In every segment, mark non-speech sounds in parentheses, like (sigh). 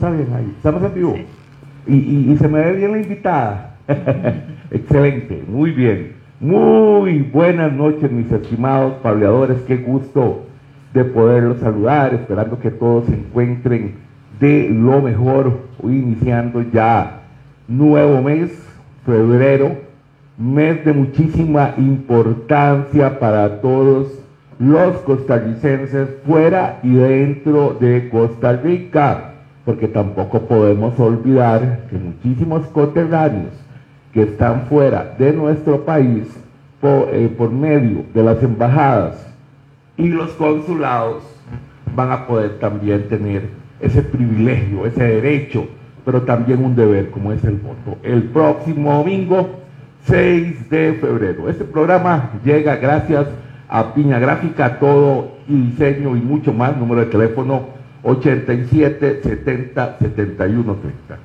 Está bien ahí, estamos en vivo. Y, y, se me ve bien la invitada. (laughs) Excelente, muy bien. Muy buenas noches, mis estimados pableadores. Qué gusto de poderlos saludar, esperando que todos se encuentren de lo mejor, hoy iniciando ya nuevo mes, febrero, mes de muchísima importancia para todos los costarricenses fuera y dentro de Costa Rica porque tampoco podemos olvidar que muchísimos coterráneos que están fuera de nuestro país eh, por, medio de las embajadas y los consulados van a poder también tener ese privilegio, ese derecho, pero también un deber como es el voto. El próximo domingo 6 de febrero. Este programa llega gracias a Piña Gráfica, todo y diseño y mucho más, número de teléfono 87 70 71 30.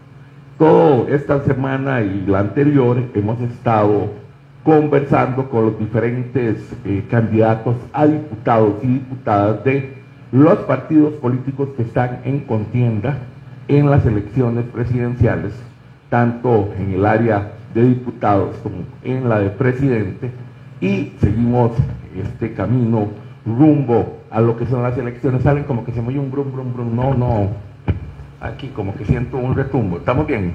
Toda esta semana y la anterior hemos estado conversando con los diferentes eh, candidatos a diputados y diputadas de los partidos políticos que están en contienda en las elecciones presidenciales, tanto en el área de diputados como en la de presidente, y seguimos este camino rumbo a lo que son las elecciones, salen como que se mueve un brum, brum, brum. No, no. Aquí como que siento un retumbo. ¿Estamos bien?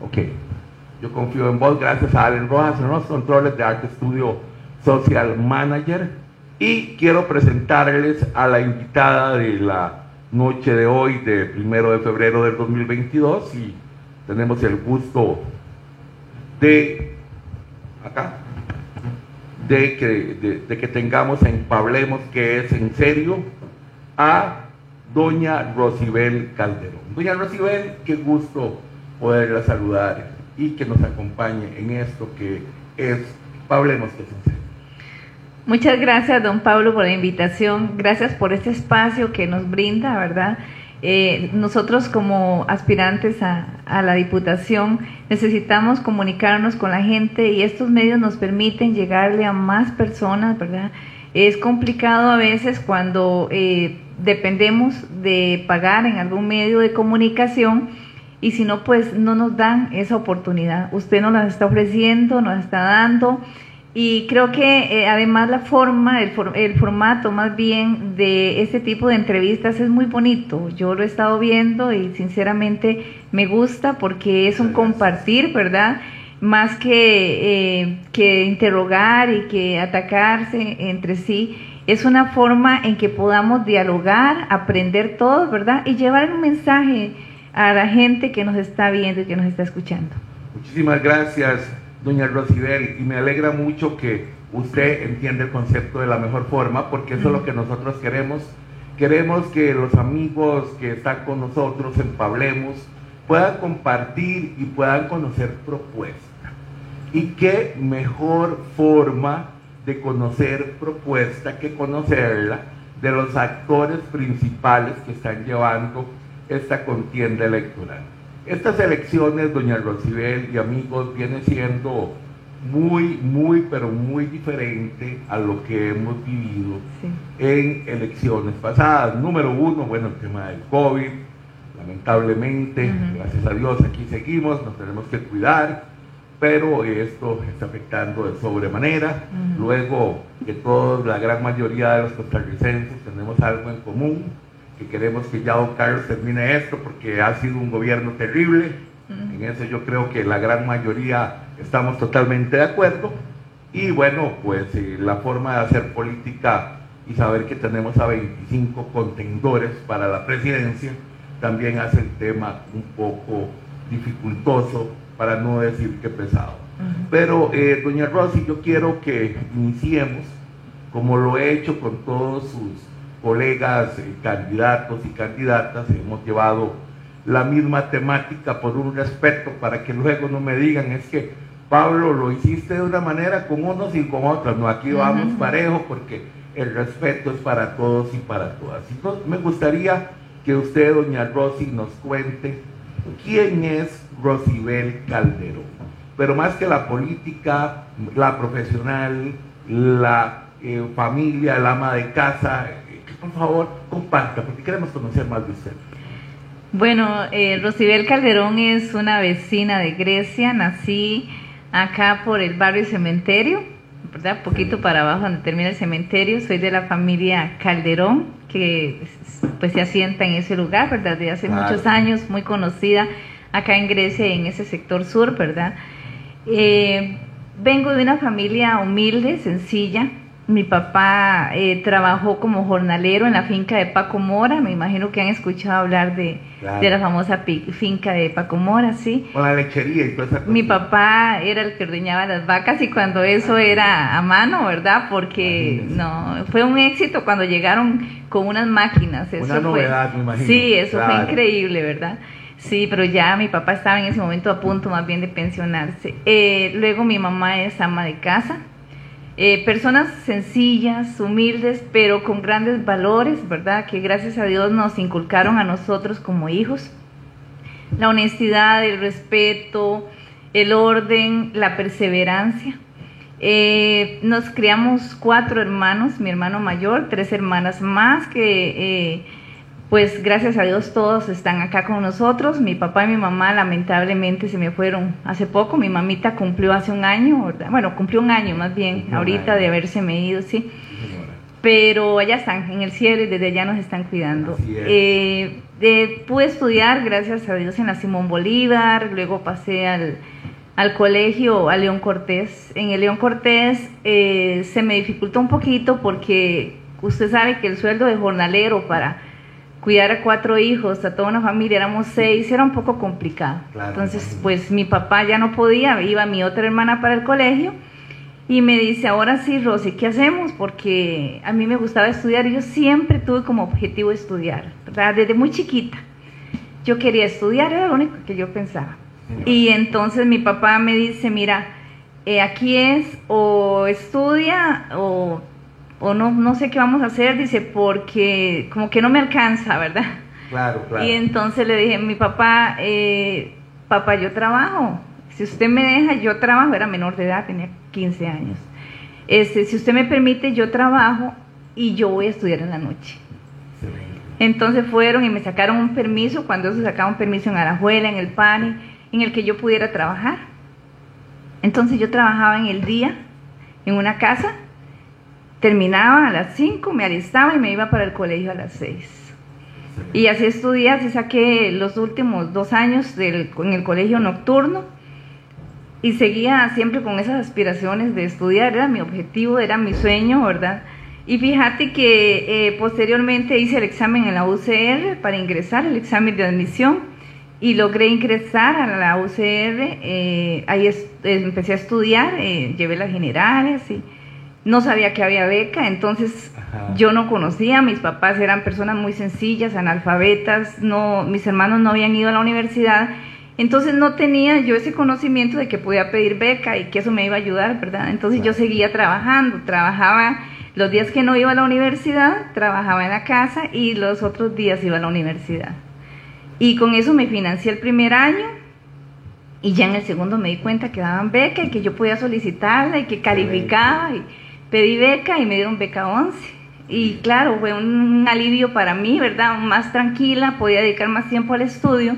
Ok. Yo confío en vos, gracias a Allen Rojas en los controles de Arte Studio Social Manager. Y quiero presentarles a la invitada de la noche de hoy, de primero de febrero del 2022. Y tenemos el gusto de de que, de, que tengamos en Pablemos, que es en serio, a doña Rosibel Calderón. Doña Rosibel, qué gusto poderla saludar y que nos acompañe en esto que es Pablemos, que es en serio. Muchas gracias, don Pablo, por la invitación. Gracias por este espacio que nos brinda, ¿verdad? Eh, nosotros como aspirantes a, a, la Diputación necesitamos comunicarnos con la gente y estos medios nos permiten llegarle a más personas, ¿verdad? Es complicado a veces cuando eh, dependemos de pagar en algún medio de comunicación y si no, pues no nos dan esa oportunidad. Usted nos la está ofreciendo, nos está dando y creo que eh, además la forma, el, el, formato más bien de este tipo de entrevistas es muy bonito. Yo lo he estado viendo y sinceramente me gusta porque es un compartir, ¿verdad? Más que, eh, que interrogar y que atacarse entre sí. Es una forma en que podamos dialogar, aprender todos, ¿verdad? Y llevar un mensaje a la gente que nos está viendo y que nos está escuchando. Muchísimas gracias doña Rosibel, y me alegra mucho que usted entienda el concepto de la mejor forma, porque eso es lo que nosotros queremos. Queremos que los amigos que están con nosotros en Pablemos puedan compartir y puedan conocer propuestas. Y qué mejor forma de conocer propuesta que conocerla de los actores principales que están llevando esta contienda electoral. Estas elecciones, doña Rosibel y amigos, viene siendo muy, muy, pero muy diferente a lo que hemos vivido en elecciones pasadas. Número uno, bueno, el tema del COVID, lamentablemente, gracias a Dios, aquí seguimos, nos tenemos que cuidar, pero esto está afectando de sobremanera. Luego, que todos, la gran mayoría de los costarricenses tenemos algo en común, que queremos que ya don Carlos termine esto porque ha sido un gobierno terrible. En eso yo creo que la gran mayoría estamos totalmente de acuerdo. Y bueno, pues eh, la forma de hacer política y saber que tenemos a 25 contendores para la presidencia también hace el tema un poco dificultoso, para no decir que pesado. Pero, eh, doña Rosy, yo quiero que iniciemos, como lo he hecho con todos sus colegas, candidatos y candidatas, hemos llevado la misma temática por un respeto para que luego no me digan es que Pablo lo hiciste de una manera con unos y con otros, no, aquí vamos parejo porque el respeto es para todos y para todas. Entonces, me gustaría que usted, doña Rosy, nos cuente quién es Rosibel Calderón, pero más que la política, la profesional, la eh, familia, el ama de casa, por favor, comparta, porque queremos conocer más de usted. Bueno, eh, Rosibel Calderón es una vecina de Grecia, nací acá por el barrio Cementerio, ¿verdad? Poquito para abajo donde termina el cementerio, soy de la familia Calderón, que pues se asienta en ese lugar, ¿verdad? Desde hace muchos años, muy conocida acá en Grecia, en ese sector sur, ¿verdad? Eh, vengo de una familia humilde, sencilla, mi papá eh, trabajó como jornalero en la finca de Paco Mora, me imagino que han escuchado hablar de, la famosa finca de Paco Mora, ¿sí? Con la lechería y esa Mi papá era el que ordeñaba las vacas y cuando eso era a mano, ¿verdad? Porque no, fue un éxito cuando llegaron con unas máquinas. Eso Una novedad, me imagino. Sí, eso fue increíble, ¿verdad? Sí, pero ya mi papá estaba en ese momento a punto más bien de pensionarse. Eh, luego mi mamá es ama de casa eh, personas sencillas, humildes, pero con grandes valores, ¿verdad? Que gracias a Dios nos inculcaron a nosotros como hijos. La honestidad, el respeto, el orden, la perseverancia. Eh, nos criamos cuatro hermanos, mi hermano mayor, tres hermanas más que... Eh, pues gracias a Dios todos están acá con nosotros. Mi papá y mi mamá lamentablemente se me fueron hace poco. Mi mamita cumplió hace un año, bueno, cumplió un año más bien, ahorita de haberse me ido, sí. Pero allá están, en el cielo y desde allá nos están cuidando. Eh, pude estudiar, gracias a Dios, en la Simón Bolívar, luego pasé al, colegio a León Cortés. En el León Cortés eh, se me dificultó un poquito porque usted sabe que el sueldo de jornalero para cuidar a cuatro hijos, a toda una familia, éramos seis, era un poco complicado. Entonces, pues mi papá ya no podía, iba mi otra hermana para el colegio y me dice, ahora sí, Rosy, ¿qué hacemos? Porque a mí me gustaba estudiar yo siempre tuve como objetivo estudiar, Desde muy chiquita. Yo quería estudiar, era lo único que yo pensaba. Y entonces mi papá me dice, mira, eh, aquí es o estudia o o no, no sé qué vamos a hacer, dice, porque como que no me alcanza, ¿verdad? Claro, claro. Y entonces le dije, mi papá, eh, papá, yo trabajo, si usted me deja, yo trabajo, era menor de edad, tenía 15 años. Este, si usted me permite, yo trabajo y yo voy a estudiar en la noche. Entonces fueron y me sacaron un permiso, cuando se sacaba un permiso en Arajuela, en el PANI, en el que yo pudiera trabajar. Entonces yo trabajaba en el día, en una casa, terminaba a las 5, me alistaba y me iba para el colegio a las 6. Y así estudié, así saqué los últimos dos años del, en el colegio nocturno y seguía siempre con esas aspiraciones de estudiar, era mi objetivo, era mi sueño, ¿verdad? Y fíjate que eh, posteriormente hice el examen en la UCR para ingresar, el examen de admisión, y logré ingresar a la UCR, eh, ahí empecé a estudiar, eh, llevé las generales y no sabía que había beca, entonces yo no conocía, mis papás eran personas muy sencillas, analfabetas, no, mis hermanos no habían ido a la universidad, entonces no tenía yo ese conocimiento de que podía pedir beca y que eso me iba a ayudar, ¿verdad? Entonces yo seguía trabajando, trabajaba los días que no iba a la universidad, trabajaba en la casa y los otros días iba a la universidad. Y con eso me financié el primer año y ya en el segundo me di cuenta que daban beca y que yo podía solicitarla y que calificaba y pedí beca y me dieron beca 11. Y claro, fue un alivio para mí, ¿verdad? Más tranquila, podía dedicar más tiempo al estudio.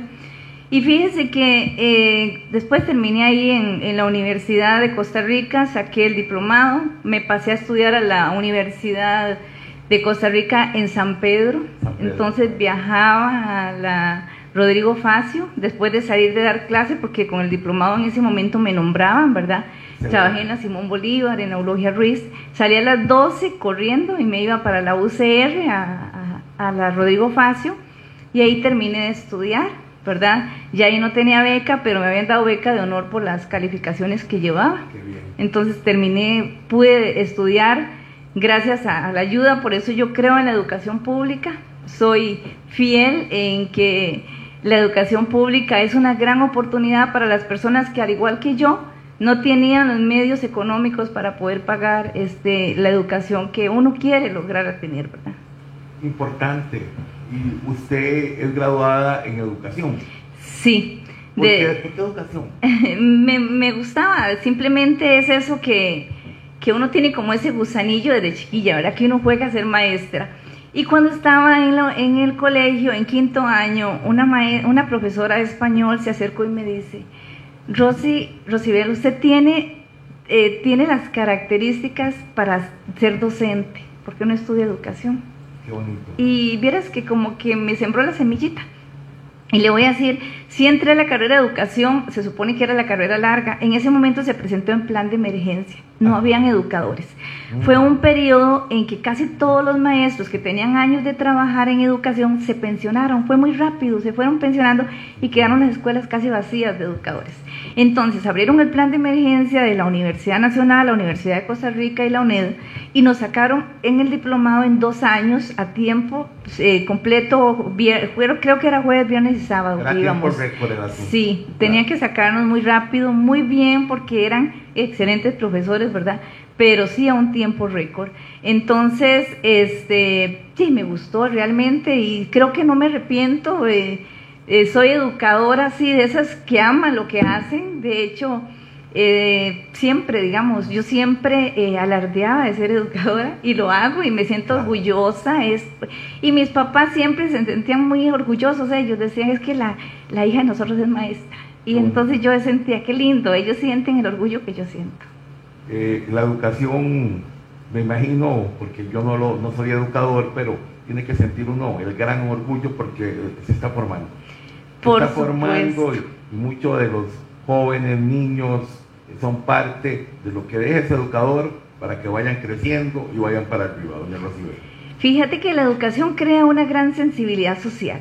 Y fíjese que eh, después terminé ahí en, en, la Universidad de Costa Rica, saqué el diplomado, me pasé a estudiar a la Universidad de Costa Rica en San Pedro. Entonces viajaba a la Rodrigo Facio después de salir de dar clase, porque con el diplomado en ese momento me nombraban, ¿verdad? Trabajé en la Simón Bolívar, en Eulogia Ruiz. Salí a las 12 corriendo y me iba para la UCR, a, la Rodrigo Facio, y ahí terminé de estudiar, ¿verdad? Ya ahí no tenía beca, pero me habían dado beca de honor por las calificaciones que llevaba. Entonces terminé, pude estudiar gracias a la ayuda, por eso yo creo en la educación pública. Soy fiel en que la educación pública es una gran oportunidad para las personas que al igual que yo, no tenían los medios económicos para poder pagar este, la educación que uno quiere lograr tener, ¿verdad? Importante. ¿Y usted es graduada en educación? Sí. ¿Por, qué, educación? (laughs) me, me, gustaba, simplemente es eso que, que uno tiene como ese gusanillo desde chiquilla, ¿verdad? Que uno juega a ser maestra. Y cuando estaba en, en el colegio, en quinto año, una, una profesora de español se acercó y me dice, Rosy, Rosibel, usted tiene, eh, tiene las características para ser docente, porque no estudia educación. Qué bonito. Y vieras que como que me sembró la semillita. Y le voy a decir, si entré a la carrera de educación, se supone que era la carrera larga, en ese momento se presentó en plan de emergencia, no habían educadores. Fue un periodo en que casi todos los maestros que tenían años de trabajar en educación se pensionaron, fue muy rápido, se fueron pensionando y quedaron las escuelas casi vacías de educadores. Entonces abrieron el plan de emergencia de la Universidad Nacional, la Universidad de Costa Rica y la UNED y nos sacaron en el diplomado en dos años a tiempo eh, completo, creo que era jueves, viernes y sábado. Sí, tenían que sacarnos muy rápido, muy bien, porque eran excelentes profesores, ¿verdad? Pero sí a un tiempo récord. Entonces, este, sí, me gustó realmente y creo que no me arrepiento. Eh, eh, soy educadora, sí, de esas que aman lo que hacen. De hecho, eh, siempre, digamos, yo siempre eh, alardeaba de ser educadora y lo hago y me siento orgullosa. Es, y mis papás siempre se sentían muy orgullosos, ellos decían es que la, la hija de nosotros es maestra. Y entonces yo sentía, qué lindo, ellos sienten el orgullo que yo siento. Eh, la educación, me imagino, porque yo no, lo, no soy educador, pero tiene que sentir uno el gran orgullo porque se está formando. Se está formando y, y muchos de los jóvenes, niños, son parte de lo que deja ese educador para que vayan creciendo y vayan para arriba, doña Rosibel. Fíjate que la educación crea una gran sensibilidad social,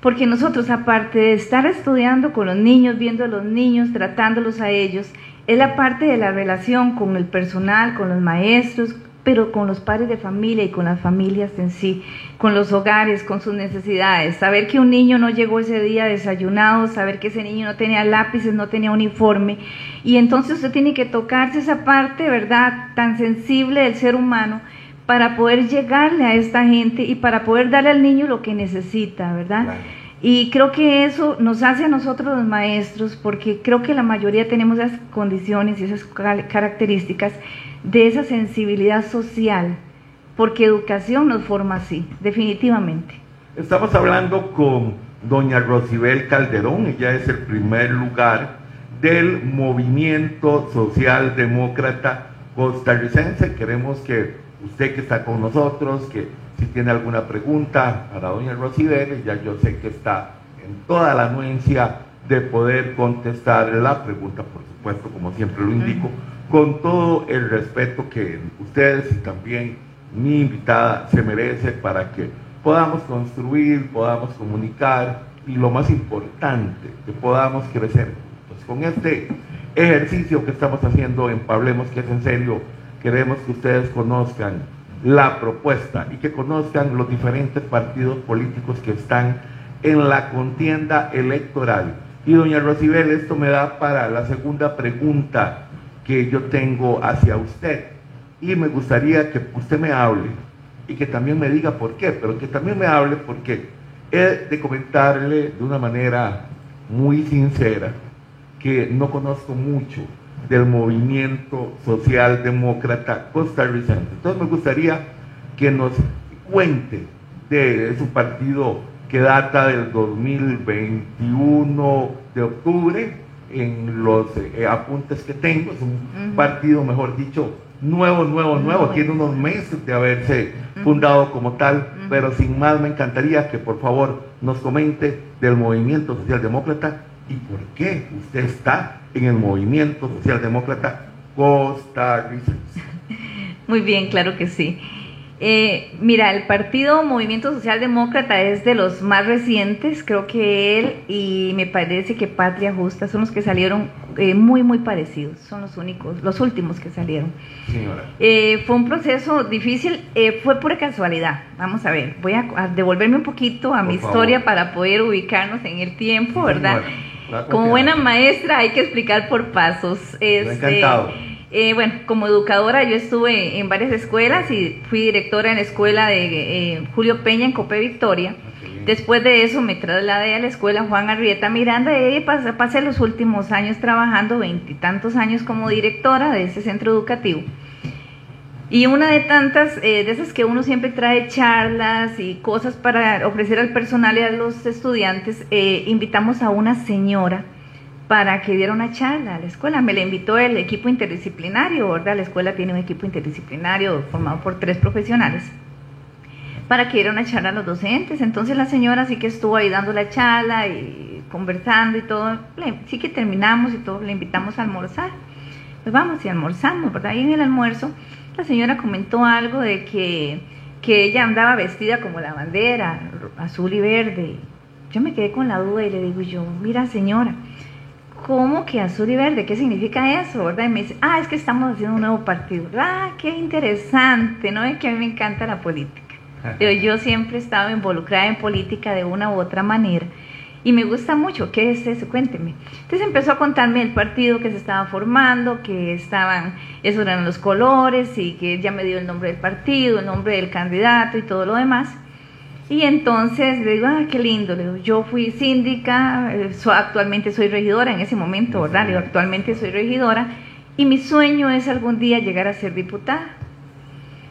porque nosotros, aparte de estar estudiando con los niños, viendo a los niños, tratándolos a ellos, es la parte de la relación con el personal, con los maestros, pero con los padres de familia y con las familias en sí, con los hogares, con sus necesidades. Saber que un niño no llegó ese día desayunado, saber que ese niño no tenía lápices, no tenía uniforme. Y entonces usted tiene que tocarse esa parte, ¿verdad?, tan sensible del ser humano para poder llegarle a esta gente y para poder darle al niño lo que necesita, ¿verdad? Y creo que eso nos hace a nosotros los maestros, porque creo que la mayoría tenemos esas condiciones y esas características de esa sensibilidad social, porque educación nos forma así, definitivamente. Estamos hablando con doña Rosibel Calderón, ella es el primer lugar del movimiento socialdemócrata costarricense. Queremos que usted que está con nosotros, que si tiene alguna pregunta para doña Rosibel, ya yo sé que está en toda la anuencia de poder contestar la pregunta, por supuesto, como siempre lo indico con todo el respeto que ustedes y también mi invitada se merece para que podamos construir, podamos comunicar y lo más importante, que podamos crecer. Pues con este ejercicio que estamos haciendo en Pablemos, que es en serio, queremos que ustedes conozcan la propuesta y que conozcan los diferentes partidos políticos que están en la contienda electoral. Y doña Rosibel, esto me da para la segunda pregunta que yo tengo hacia usted. Y me gustaría que usted me hable y que también me diga por qué, pero que también me hable porque he de comentarle de una manera muy sincera que no conozco mucho del movimiento socialdemócrata costarricense. Entonces me gustaría que nos cuente de su partido que data del 2021 de octubre, en los eh, apuntes que tengo. Es un partido, mejor dicho, nuevo, nuevo, nuevo. Tiene unos meses de haberse fundado como tal, pero sin más me encantaría que por favor nos comente del movimiento socialdemócrata y por qué usted está en el movimiento socialdemócrata costarricense. Muy bien, claro que sí. Eh, mira, el partido Movimiento Social Demócrata es de los más recientes, creo que él y me parece que Patria Justa son los que salieron eh, muy, muy parecidos, son los únicos, los últimos que salieron. Eh, fue un proceso difícil, fue pura casualidad, vamos a ver, voy a, devolverme un poquito a mi historia para poder ubicarnos en el tiempo, ¿verdad? Como buena maestra hay que explicar por pasos. Este, encantado eh, bueno, como educadora yo estuve en varias escuelas y fui directora en la escuela de eh, Julio Peña en Cope Victoria. Después de eso me trasladé a la escuela Juan Arrieta Miranda y ahí pasé, los últimos años trabajando, veintitantos años como directora de ese centro educativo. Y una de tantas, eh, de esas que uno siempre trae charlas y cosas para ofrecer al personal y a los estudiantes, eh, invitamos a una señora para que diera una charla a la escuela. Me la invitó el equipo interdisciplinario, ¿verdad? La escuela tiene un equipo interdisciplinario formado por tres profesionales para que diera una charla a los docentes. Entonces la señora sí que estuvo ahí dando la charla y conversando y todo. Sí que terminamos y todo, le invitamos a almorzar. Pues vamos y almorzamos, ¿verdad? Y en el almuerzo la señora comentó algo de que, que ella andaba vestida como la bandera, azul y verde. Yo me quedé con la duda y le digo yo, mira señora, ¿cómo que azul y verde? ¿Qué significa eso? ¿verdad? Y me dice, ah, es que estamos haciendo un nuevo partido. Ah, qué interesante, ¿no? Es que a mí me encanta la política. (laughs) Yo, yo siempre he estado involucrada en política de una u otra manera y me gusta mucho. ¿Qué es eso? Cuénteme. Entonces empezó a contarme el partido que se estaba formando, que estaban, esos eran los colores y que ya me dio el nombre del partido, el nombre del candidato y todo lo demás. Y entonces le digo, ah, qué lindo. Le digo, yo fui síndica, eh, actualmente soy regidora en ese momento, ¿verdad? Le digo, actualmente soy regidora y mi sueño es algún día llegar a ser diputada.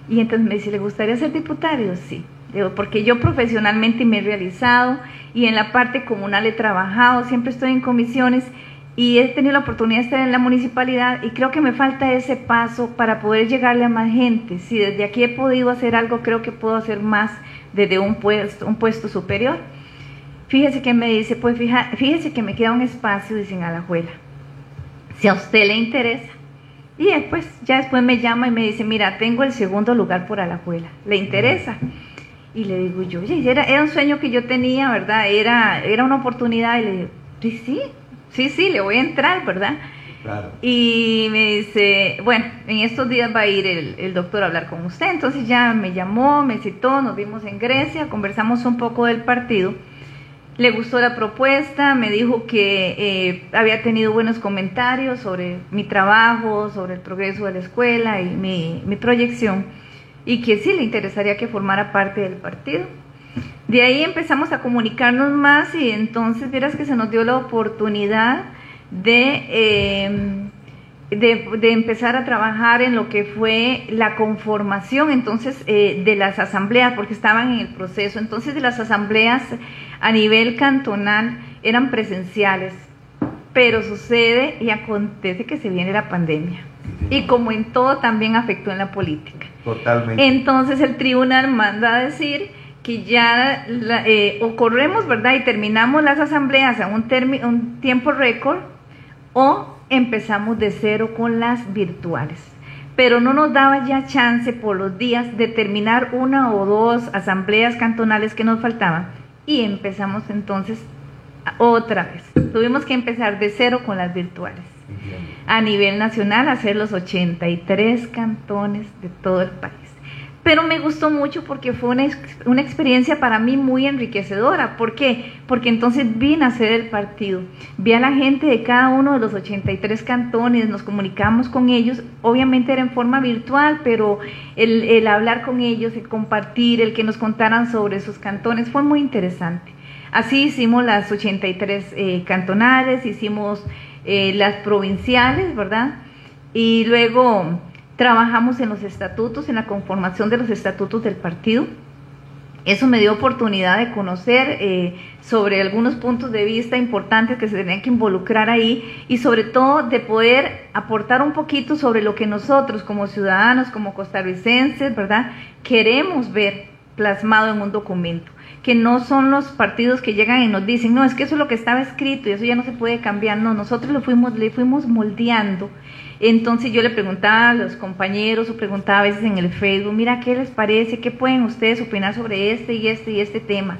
Y entonces me dice, ¿le gustaría ser diputada? Digo, sí. Digo, porque yo profesionalmente me he realizado y en la parte comunal he trabajado, siempre estoy en comisiones y he tenido la oportunidad de estar en la municipalidad y creo que me falta ese paso para poder llegarle a más gente. Si desde aquí he podido hacer algo, creo que puedo hacer más desde un puesto, un puesto superior. Fíjese que me dice, pues fíjese que me queda un espacio, dicen a la abuela. Si a usted le interesa. Y después, ya después me llama y me dice, mira, tengo el segundo lugar por Alajuela. ¿Le interesa? Y le digo yo, oye, era, era un sueño que yo tenía, ¿verdad? Era, era una oportunidad. Y le digo, sí, sí, sí, sí, le voy a entrar, ¿verdad? Y me dice, bueno, en estos días va a ir el, el, doctor a hablar con usted. Entonces ya me llamó, me citó, nos vimos en Grecia, conversamos un poco del partido. Le gustó la propuesta, me dijo que eh, había tenido buenos comentarios sobre mi trabajo, sobre el progreso de la escuela y mi, mi proyección y que sí le interesaría que formara parte del partido. De ahí empezamos a comunicarnos más y entonces vieras que se nos dio la oportunidad de, em, de, empezar a trabajar en lo que fue la conformación entonces eh, de las asambleas, porque estaban en el proceso. Entonces de las asambleas a nivel cantonal eran presenciales, pero sucede y acontece que se viene la pandemia. Y como en todo también afectó en la política. Totalmente. Entonces el tribunal manda a decir que ya eh, o corremos, ¿verdad? Y terminamos las asambleas a un, un tiempo récord o empezamos de cero con las virtuales. Pero no nos daba ya chance por los días de terminar una o dos asambleas cantonales que nos faltaban y empezamos entonces otra vez. Tuvimos que empezar de cero con las virtuales a nivel nacional, hacer los 83 cantones de todo el país. Pero me gustó mucho porque fue una, experiencia para mí muy enriquecedora. ¿Por qué? Porque entonces vine a hacer el partido. Vi a la gente de cada uno de los 83 cantones, nos comunicamos con ellos. Obviamente era en forma virtual, pero el, el hablar con ellos, el compartir, el que nos contaran sobre sus cantones fue muy interesante. Así hicimos las 83 eh, cantonales, hicimos eh, las provinciales, ¿verdad? Y luego trabajamos en los estatutos, en la conformación de los estatutos del partido. Eso me dio oportunidad de conocer eh, sobre algunos puntos de vista importantes que se tenían que involucrar ahí y sobre todo de poder aportar un poquito sobre lo que nosotros como ciudadanos, como costarricenses, ¿verdad? Queremos ver plasmado en un documento que no son los partidos que llegan y nos dicen, no, es que eso es lo que estaba escrito y eso ya no se puede cambiar, no, nosotros lo fuimos, le fuimos moldeando. Entonces yo le preguntaba a los compañeros o preguntaba a veces en el Facebook, mira, ¿qué les parece? ¿Qué pueden ustedes opinar sobre este y este y este tema?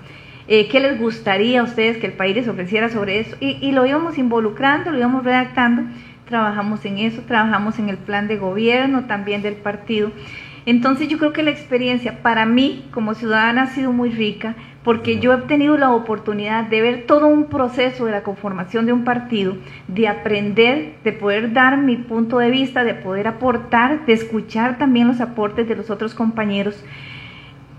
Eh, ¿Qué les gustaría a ustedes que el país les ofreciera sobre eso? Y, y lo íbamos involucrando, lo íbamos redactando, trabajamos en eso, trabajamos en el plan de gobierno también del partido. Entonces yo creo que la experiencia para mí como ciudadana ha sido muy rica porque yo he tenido la oportunidad de ver todo un proceso de la conformación de un partido, de aprender, de poder dar mi punto de vista, de poder aportar, de escuchar también los aportes de los otros compañeros.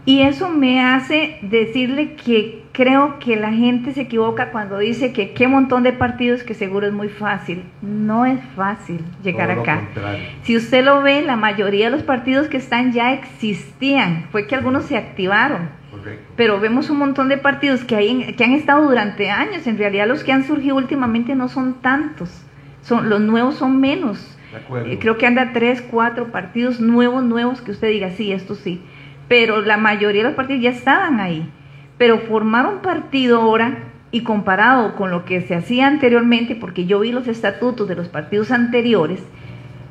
Y eso me hace decirle que, creo que la gente se equivoca cuando dice que qué montón de partidos que seguro es muy fácil. No es fácil llegar acá. Si usted lo ve, la mayoría de los partidos que están ya existían. Fue que algunos se activaron. Pero vemos un montón de partidos que, hay, que han estado durante años. En realidad los que han surgido últimamente no son tantos. Son, los nuevos son menos. Eh, creo que anda tres, cuatro partidos nuevos, nuevos, que usted diga, sí, esto sí. Pero la mayoría de los partidos ya estaban ahí. Pero formar un partido ahora y comparado con lo que se hacía anteriormente, porque yo vi los estatutos de los partidos anteriores,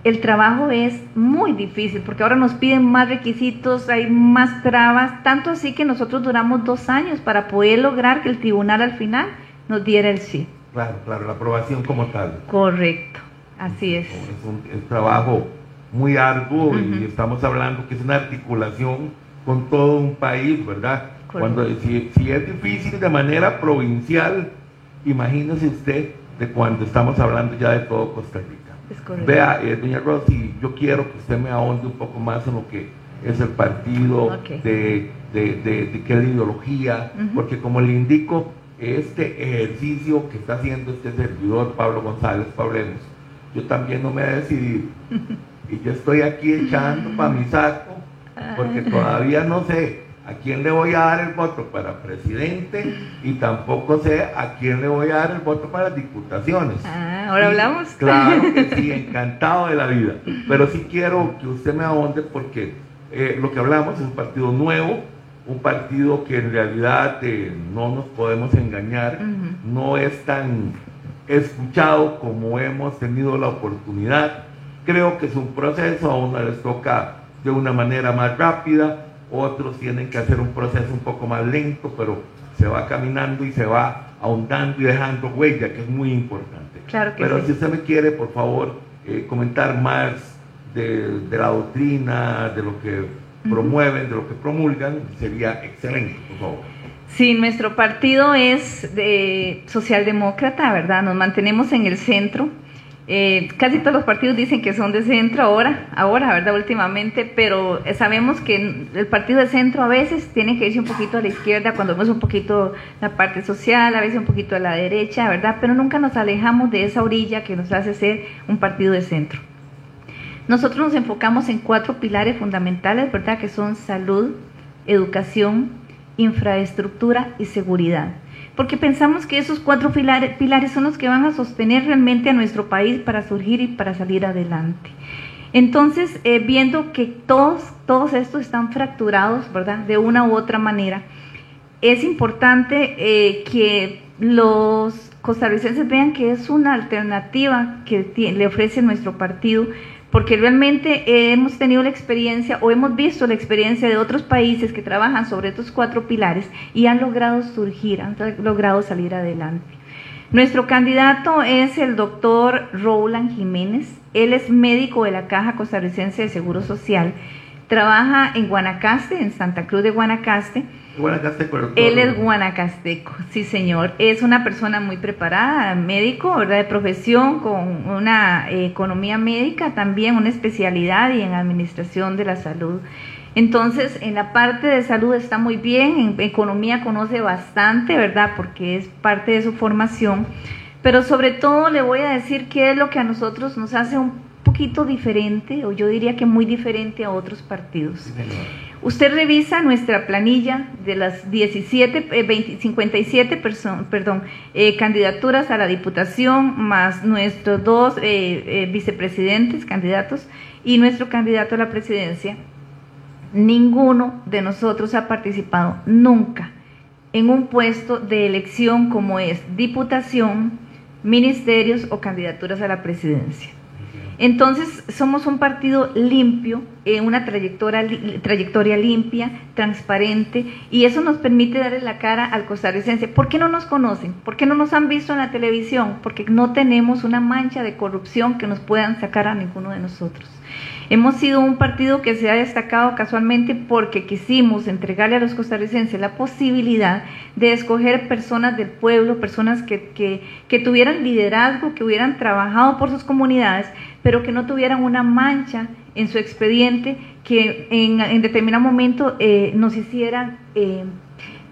el trabajo es muy difícil, porque ahora nos piden más requisitos, hay más trabas, tanto así que nosotros duramos dos años para poder lograr que el tribunal al final nos diera el sí. Claro, claro, la aprobación como tal. Correcto, así es. Es un, trabajo muy arduo y estamos hablando que es una articulación con todo un país, ¿verdad? Cuando si, es difícil de manera provincial, imagínese usted de cuando estamos hablando ya de todo Costa Rica. Vea, eh, doña Rosy, yo quiero que usted me ahonde un poco más en lo que es el partido, de, de, qué es la ideología, porque como le indico, este ejercicio que está haciendo este servidor Pablo González Pablemos, yo también no me he decidido. (laughs) y yo estoy aquí echando para mi saco, porque ah. todavía no sé a quién le voy a dar el voto para presidente y tampoco sé a quién le voy a dar el voto para diputaciones. Ah, ahora hablamos. Claro que (laughs) sí, encantado de la vida. Pero sí quiero que usted me ahonde porque eh, lo que hablamos es un partido nuevo, un partido que en realidad eh, no nos podemos engañar, no es tan escuchado como hemos tenido la oportunidad. Creo que es un proceso, a uno les toca de una manera más rápida, otros tienen que hacer un proceso un poco más lento, pero se va caminando y se va ahondando y dejando huella, que es muy importante. Claro que pero si usted me quiere, por favor, eh, comentar más de, la doctrina, de lo que promueven, de lo que promulgan, sería excelente, por favor. Sí, nuestro partido es de socialdemócrata, ¿verdad? Nos mantenemos en el centro eh, casi todos los partidos dicen que son de centro ahora, ahora, ¿verdad? Últimamente, pero sabemos que el partido de centro a veces tiene que irse un poquito a la izquierda cuando vemos un poquito la parte social, a veces un poquito a la derecha, ¿verdad? Pero nunca nos alejamos de esa orilla que nos hace ser un partido de centro. Nosotros nos enfocamos en cuatro pilares fundamentales, ¿verdad? Que son salud, educación, infraestructura y seguridad porque pensamos que esos cuatro pilares, son los que van a sostener realmente a nuestro país para surgir y para salir adelante. Entonces, eh, viendo que todos, todos estos están fracturados, ¿verdad? De una u otra manera, es importante eh, que los costarricenses vean que es una alternativa que le ofrece nuestro partido porque realmente hemos tenido la experiencia o hemos visto la experiencia de otros países que trabajan sobre estos cuatro pilares y han logrado surgir, han logrado salir adelante. Nuestro candidato es el doctor Roland Jiménez. Él es médico de la Caja Costarricense de Seguro Social. Trabaja en Guanacaste, en Santa Cruz de Guanacaste él es guanacasteco, sí señor. Es una persona muy preparada, médico, ¿verdad? De profesión, con una eh, economía médica, también una especialidad y en administración de la salud. Entonces, en la parte de salud está muy bien, en economía conoce bastante, ¿verdad? Porque es parte de su formación. Pero sobre todo le voy a decir qué es lo que a nosotros nos hace un poquito diferente, o yo diría que muy diferente a otros partidos. Usted revisa nuestra planilla de las 17, 57 perdón, eh, candidaturas a la Diputación, más nuestros dos eh, eh, vicepresidentes candidatos y nuestro candidato a la presidencia. Ninguno de nosotros ha participado nunca en un puesto de elección como es Diputación, ministerios o candidaturas a la presidencia. Entonces, somos un partido limpio, eh, una trayectoria, trayectoria limpia, transparente, y eso nos permite darle la cara al costarricense. ¿Por qué no nos conocen? ¿Por qué no nos han visto en la televisión? Porque no tenemos una mancha de corrupción que nos puedan sacar a ninguno de nosotros. Hemos sido un partido que se ha destacado casualmente porque quisimos entregarle a los costarricenses la posibilidad de escoger personas del pueblo, personas que, que, tuvieran liderazgo, que hubieran trabajado por sus comunidades, pero que no tuvieran una mancha en su expediente que en, determinado momento eh, nos hiciera eh,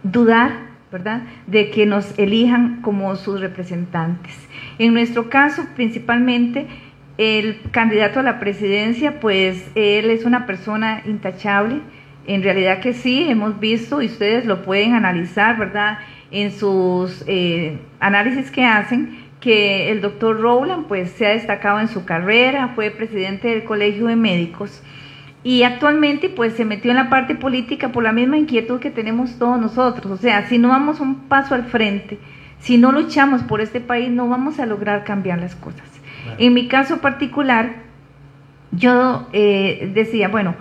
dudar ¿verdad? De que nos elijan como sus representantes. En nuestro caso, principalmente, el candidato a la presidencia, pues él es una persona intachable. En realidad que sí, hemos visto y ustedes lo pueden analizar, ¿verdad? En sus eh, análisis que hacen, que el doctor Rowland pues se ha destacado en su carrera, fue presidente del Colegio de Médicos y actualmente pues se metió en la parte política por la misma inquietud que tenemos todos nosotros. O sea, si no vamos un paso al frente, si no luchamos por este país, no vamos a lograr cambiar las cosas. En mi caso particular, yo eh, decía, bueno,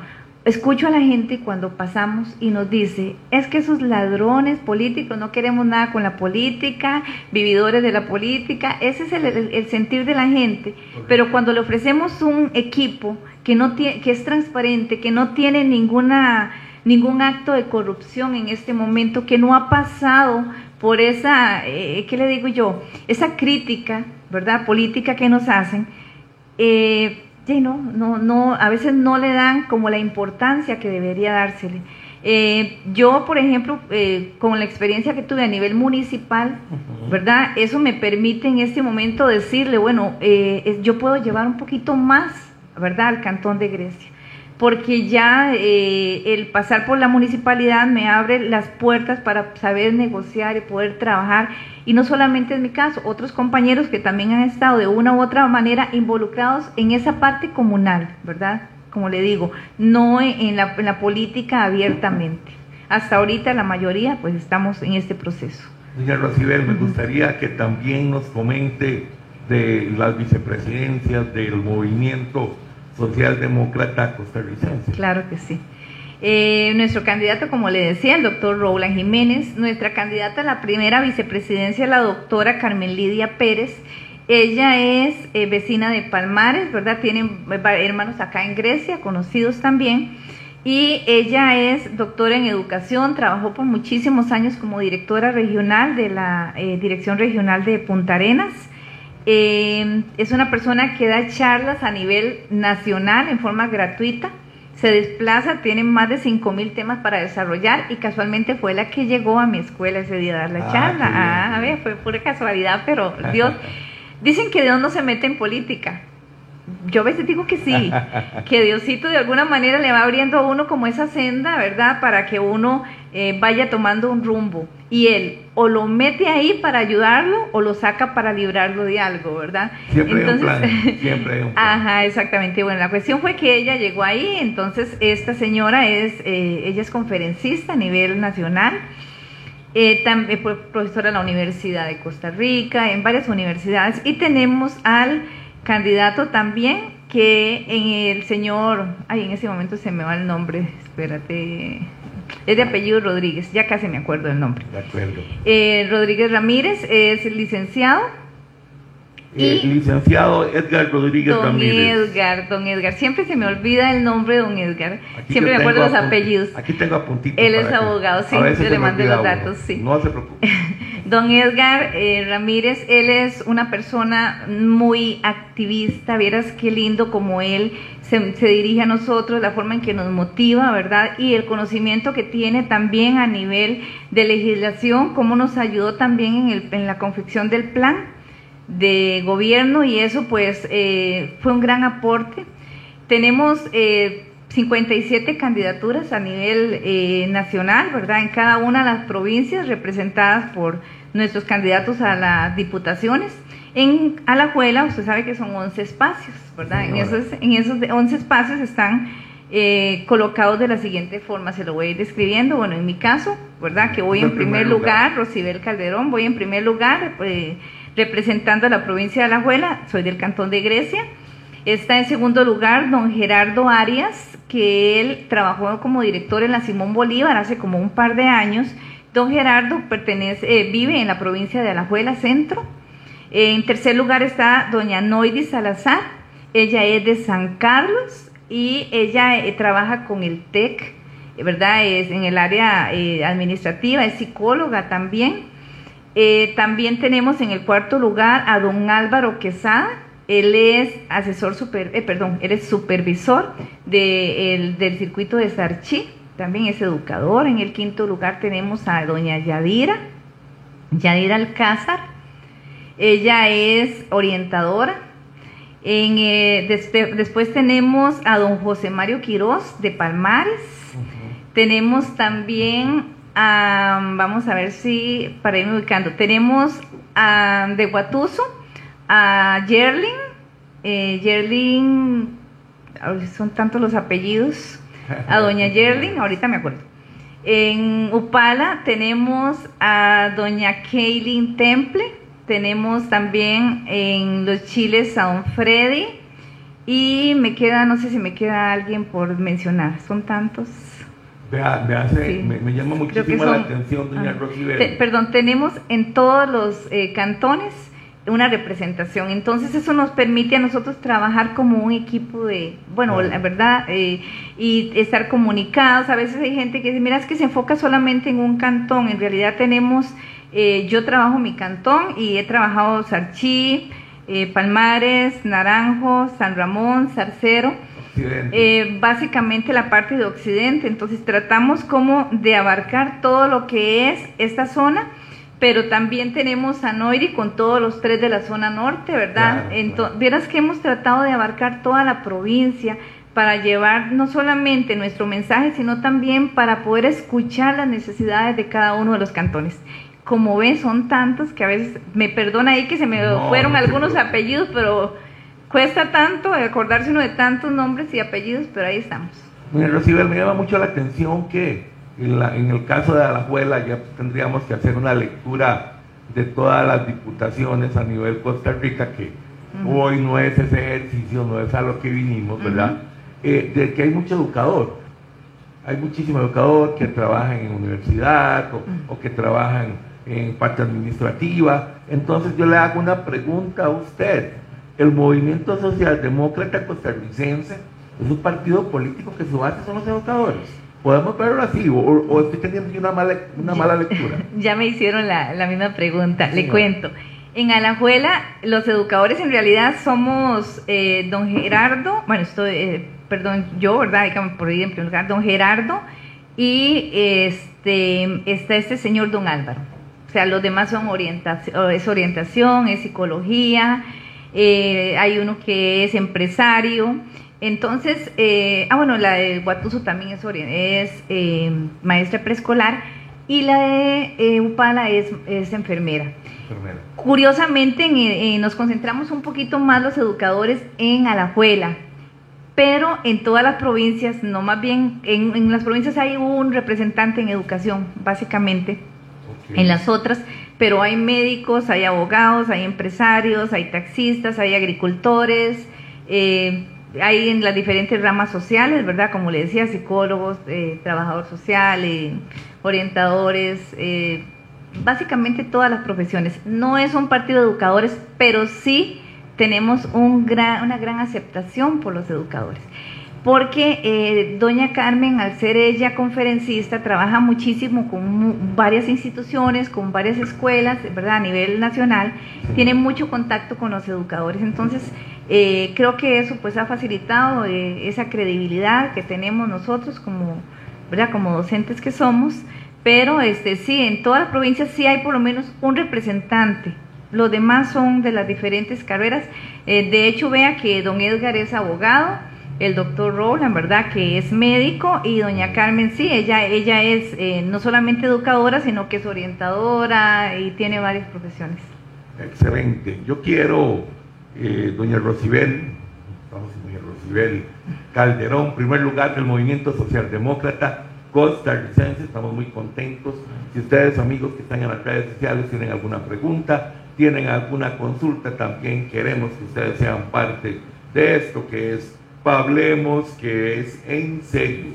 escucho a la gente cuando pasamos y nos dice, es que esos ladrones políticos, no queremos nada con la política, vividores de la política, ese es el, sentir de la gente, pero cuando le ofrecemos un equipo que, no tiene, que es transparente, que no tiene ninguna, ningún acto de corrupción en este momento, que no ha pasado por esa, eh, ¿qué le digo yo? Esa crítica, ¿verdad? Política que nos hacen, eh, sí, no, no, no, a veces no le dan como la importancia que debería dársele. Eh, yo, por ejemplo, eh, con la experiencia que tuve a nivel municipal, ¿verdad? Eso me permite en este momento decirle, bueno, eh, yo puedo llevar un poquito más, ¿verdad?, al Cantón de Grecia porque ya eh, el pasar por la municipalidad me abre las puertas para saber negociar y poder trabajar. Y no solamente en mi caso, otros compañeros que también han estado de una u otra manera involucrados en esa parte comunal, ¿verdad? Como le digo, no en la, en la política abiertamente. Hasta ahorita la mayoría pues estamos en este proceso. Doña Rosibel, me gustaría que también nos comente de las vicepresidencias del movimiento socialdemócrata costarricense. Claro que sí. Eh, nuestro candidato, como le decía, el doctor Roland Jiménez, nuestra candidata a la primera vicepresidencia, la doctora Carmen Lidia Pérez. Ella es eh, vecina de Palmares, ¿verdad? Tienen hermanos acá en Grecia, conocidos también. Y ella es doctora en educación, trabajó por muchísimos años como directora regional de la eh, Dirección Regional de Punta Arenas eh, es una persona que da charlas a nivel nacional en forma gratuita. Se desplaza, tiene más de 5 mil temas para desarrollar y casualmente fue la que llegó a mi escuela ese día a dar la ah, charla. Ah, a ver, fue pura casualidad, pero (laughs) Dios. Dicen que Dios no se mete en política. Yo a veces digo que sí, (laughs) que Diosito de alguna manera le va abriendo a uno como esa senda, ¿verdad? Para que uno eh, vaya tomando un rumbo. Y él o lo mete ahí para ayudarlo o lo saca para librarlo de algo, ¿verdad? Siempre entonces, hay un plan. (laughs) Siempre hay un plan. Ajá, exactamente. Bueno, la cuestión fue que ella llegó ahí, entonces esta señora es, eh, ella es conferencista a nivel nacional. Eh, también fue profesora en la Universidad de Costa Rica, en varias universidades, y tenemos al candidato también que en el señor, ay, en ese momento se me va el nombre, espérate, es de apellido Rodríguez, ya casi me acuerdo del nombre. De acuerdo. Eh, Rodríguez Ramírez es licenciado. Eh, y licenciado Edgar Rodríguez don Edgar, don Edgar. Siempre se me olvida el nombre de don Edgar. Siempre me acuerdo los apellidos. Aquí tengo apuntito. Él es abogado, sí, yo le mandé los datos, sí. No se preocupe. (laughs) don Edgar eh, Ramírez, él es una persona muy activista. Vieras qué lindo como él se, dirige a nosotros, la forma en que nos motiva, ¿verdad? Y el conocimiento que tiene también a nivel de legislación, cómo nos ayudó también en, el, en la confección del plan de gobierno y eso pues eh, fue un gran aporte. Tenemos eh, 57 candidaturas a nivel eh, nacional, ¿verdad? En cada una de las provincias representadas por nuestros candidatos a las diputaciones. En Alajuela, usted sabe que son 11 espacios, ¿verdad? En esos, en esos 11 espacios están eh, colocados de la siguiente forma, se lo voy a ir describiendo. Bueno, en mi caso, ¿verdad? Que voy en primer lugar, lugar, Rocibel Calderón, voy en primer lugar. Pues, representando a la provincia de Alajuela, soy del Cantón de Grecia. Está en segundo lugar don Gerardo Arias, que él trabajó como director en la Simón Bolívar hace como un par de años. Don Gerardo pertenece, eh, vive en la provincia de Alajuela Centro. En tercer lugar está doña Noidis Salazar, ella es de San Carlos y ella eh, trabaja con el TEC, ¿verdad? Es en el área eh, administrativa, es psicóloga también. Eh, también tenemos en el cuarto lugar a don Álvaro Quesada. Él es asesor super, perdón, él es supervisor del circuito de Sarchi, también es educador. En el quinto lugar tenemos a doña Yadira Yadira Alcázar. Ella es orientadora. En, eh, después tenemos a don José Mario Quiroz de Palmares. Tenemos también a, vamos a ver si, para irme ubicando, tenemos a, de Guatuso a Yerlin. Eh, Yerlin, son tantos los apellidos. A doña Yerlin, ahorita me acuerdo. En Upala tenemos a doña Kaylin Temple, tenemos también en los chiles a don Freddy y me queda, no sé si me queda alguien por mencionar, son tantos. Vea, me, llama muchísimo la atención, doña Rosy Perdón, tenemos en todos los eh, cantones una representación. Entonces eso nos permite a nosotros trabajar como un equipo de, bueno, la verdad, eh, y estar comunicados. A veces hay gente que dice, mira, es que se enfoca solamente en un cantón. En realidad tenemos, eh, yo trabajo mi cantón y he trabajado Sarchí, eh, Palmares, Naranjo, San Ramón, Zarcero. básicamente la parte de Occidente. Entonces tratamos como de abarcar todo lo que es esta zona pero también tenemos a Noiri con todos los tres de la zona norte, ¿verdad? Entonces, Vieras que hemos tratado de abarcar toda la provincia para llevar no solamente nuestro mensaje, sino también para poder escuchar las necesidades de cada uno de los cantones. Como ven, son tantos que a veces, me perdona ahí que se me fueron algunos apellidos, pero cuesta tanto acordarse uno de tantos nombres y apellidos, pero ahí estamos. Mira, Rocibel, me llama mucho la atención que en, el caso de Alajuela ya tendríamos que hacer una lectura de todas las diputaciones a nivel Costa Rica, que hoy no es ese ejercicio, no es a lo que vinimos, ¿verdad? Eh, de que hay mucho educador. Hay muchísimo educador que trabajan en universidad o, que trabajan en parte administrativa. Entonces yo le hago una pregunta a usted. El movimiento socialdemócrata costarricense es un partido político que su base son los educadores. ¿Podemos verlo así o, estoy teniendo una mala, una mala lectura? (laughs) ya me hicieron la, misma pregunta, le cuento. En Alajuela, los educadores en realidad somos eh, don Gerardo, bueno, estoy, eh, perdón, yo, ¿verdad? Dígame por ejemplo, don Gerardo y este, está este señor don Álvaro. O sea, los demás son orientación, es orientación, es psicología, eh, hay uno que es empresario. Entonces, eh, ah, bueno, la de Guatuso también es, es eh, maestra preescolar y la de eh, Upala es, enfermera. Curiosamente, nos concentramos un poquito más los educadores en Alajuela, pero en todas las provincias, no más bien, en, las provincias hay un representante en educación, básicamente, en las otras, pero hay médicos, hay abogados, hay empresarios, hay taxistas, hay agricultores, eh, hay en las diferentes ramas sociales, ¿verdad? Como le decía, psicólogos, eh, trabajadores sociales, orientadores, eh, básicamente todas las profesiones. No es un partido de educadores, pero sí tenemos un gran, una gran aceptación por los educadores. Porque eh, doña Carmen, al ser ella conferencista, trabaja muchísimo con varias instituciones, con varias escuelas, ¿verdad? A nivel nacional, tiene mucho contacto con los educadores. Entonces, eh, creo que eso pues ha facilitado eh, esa credibilidad que tenemos nosotros como, ¿verdad? como docentes que somos, pero este sí, en todas las provincias sí hay por lo menos un representante. Los demás son de las diferentes carreras. Eh, de hecho, vea que don Edgar es abogado, el doctor Roland, ¿verdad? Que es médico y doña Carmen, sí, ella, ella es no solamente educadora, sino que es orientadora y tiene varias profesiones. Excelente. Yo quiero eh, doña Rosibel, vamos doña Rosibel Calderón, primer lugar del movimiento socialdemócrata costarricense, estamos muy contentos. Si ustedes, amigos que están en las redes sociales, tienen alguna pregunta, tienen alguna consulta, también queremos que ustedes sean parte de esto que es Hablemos, que es en serio,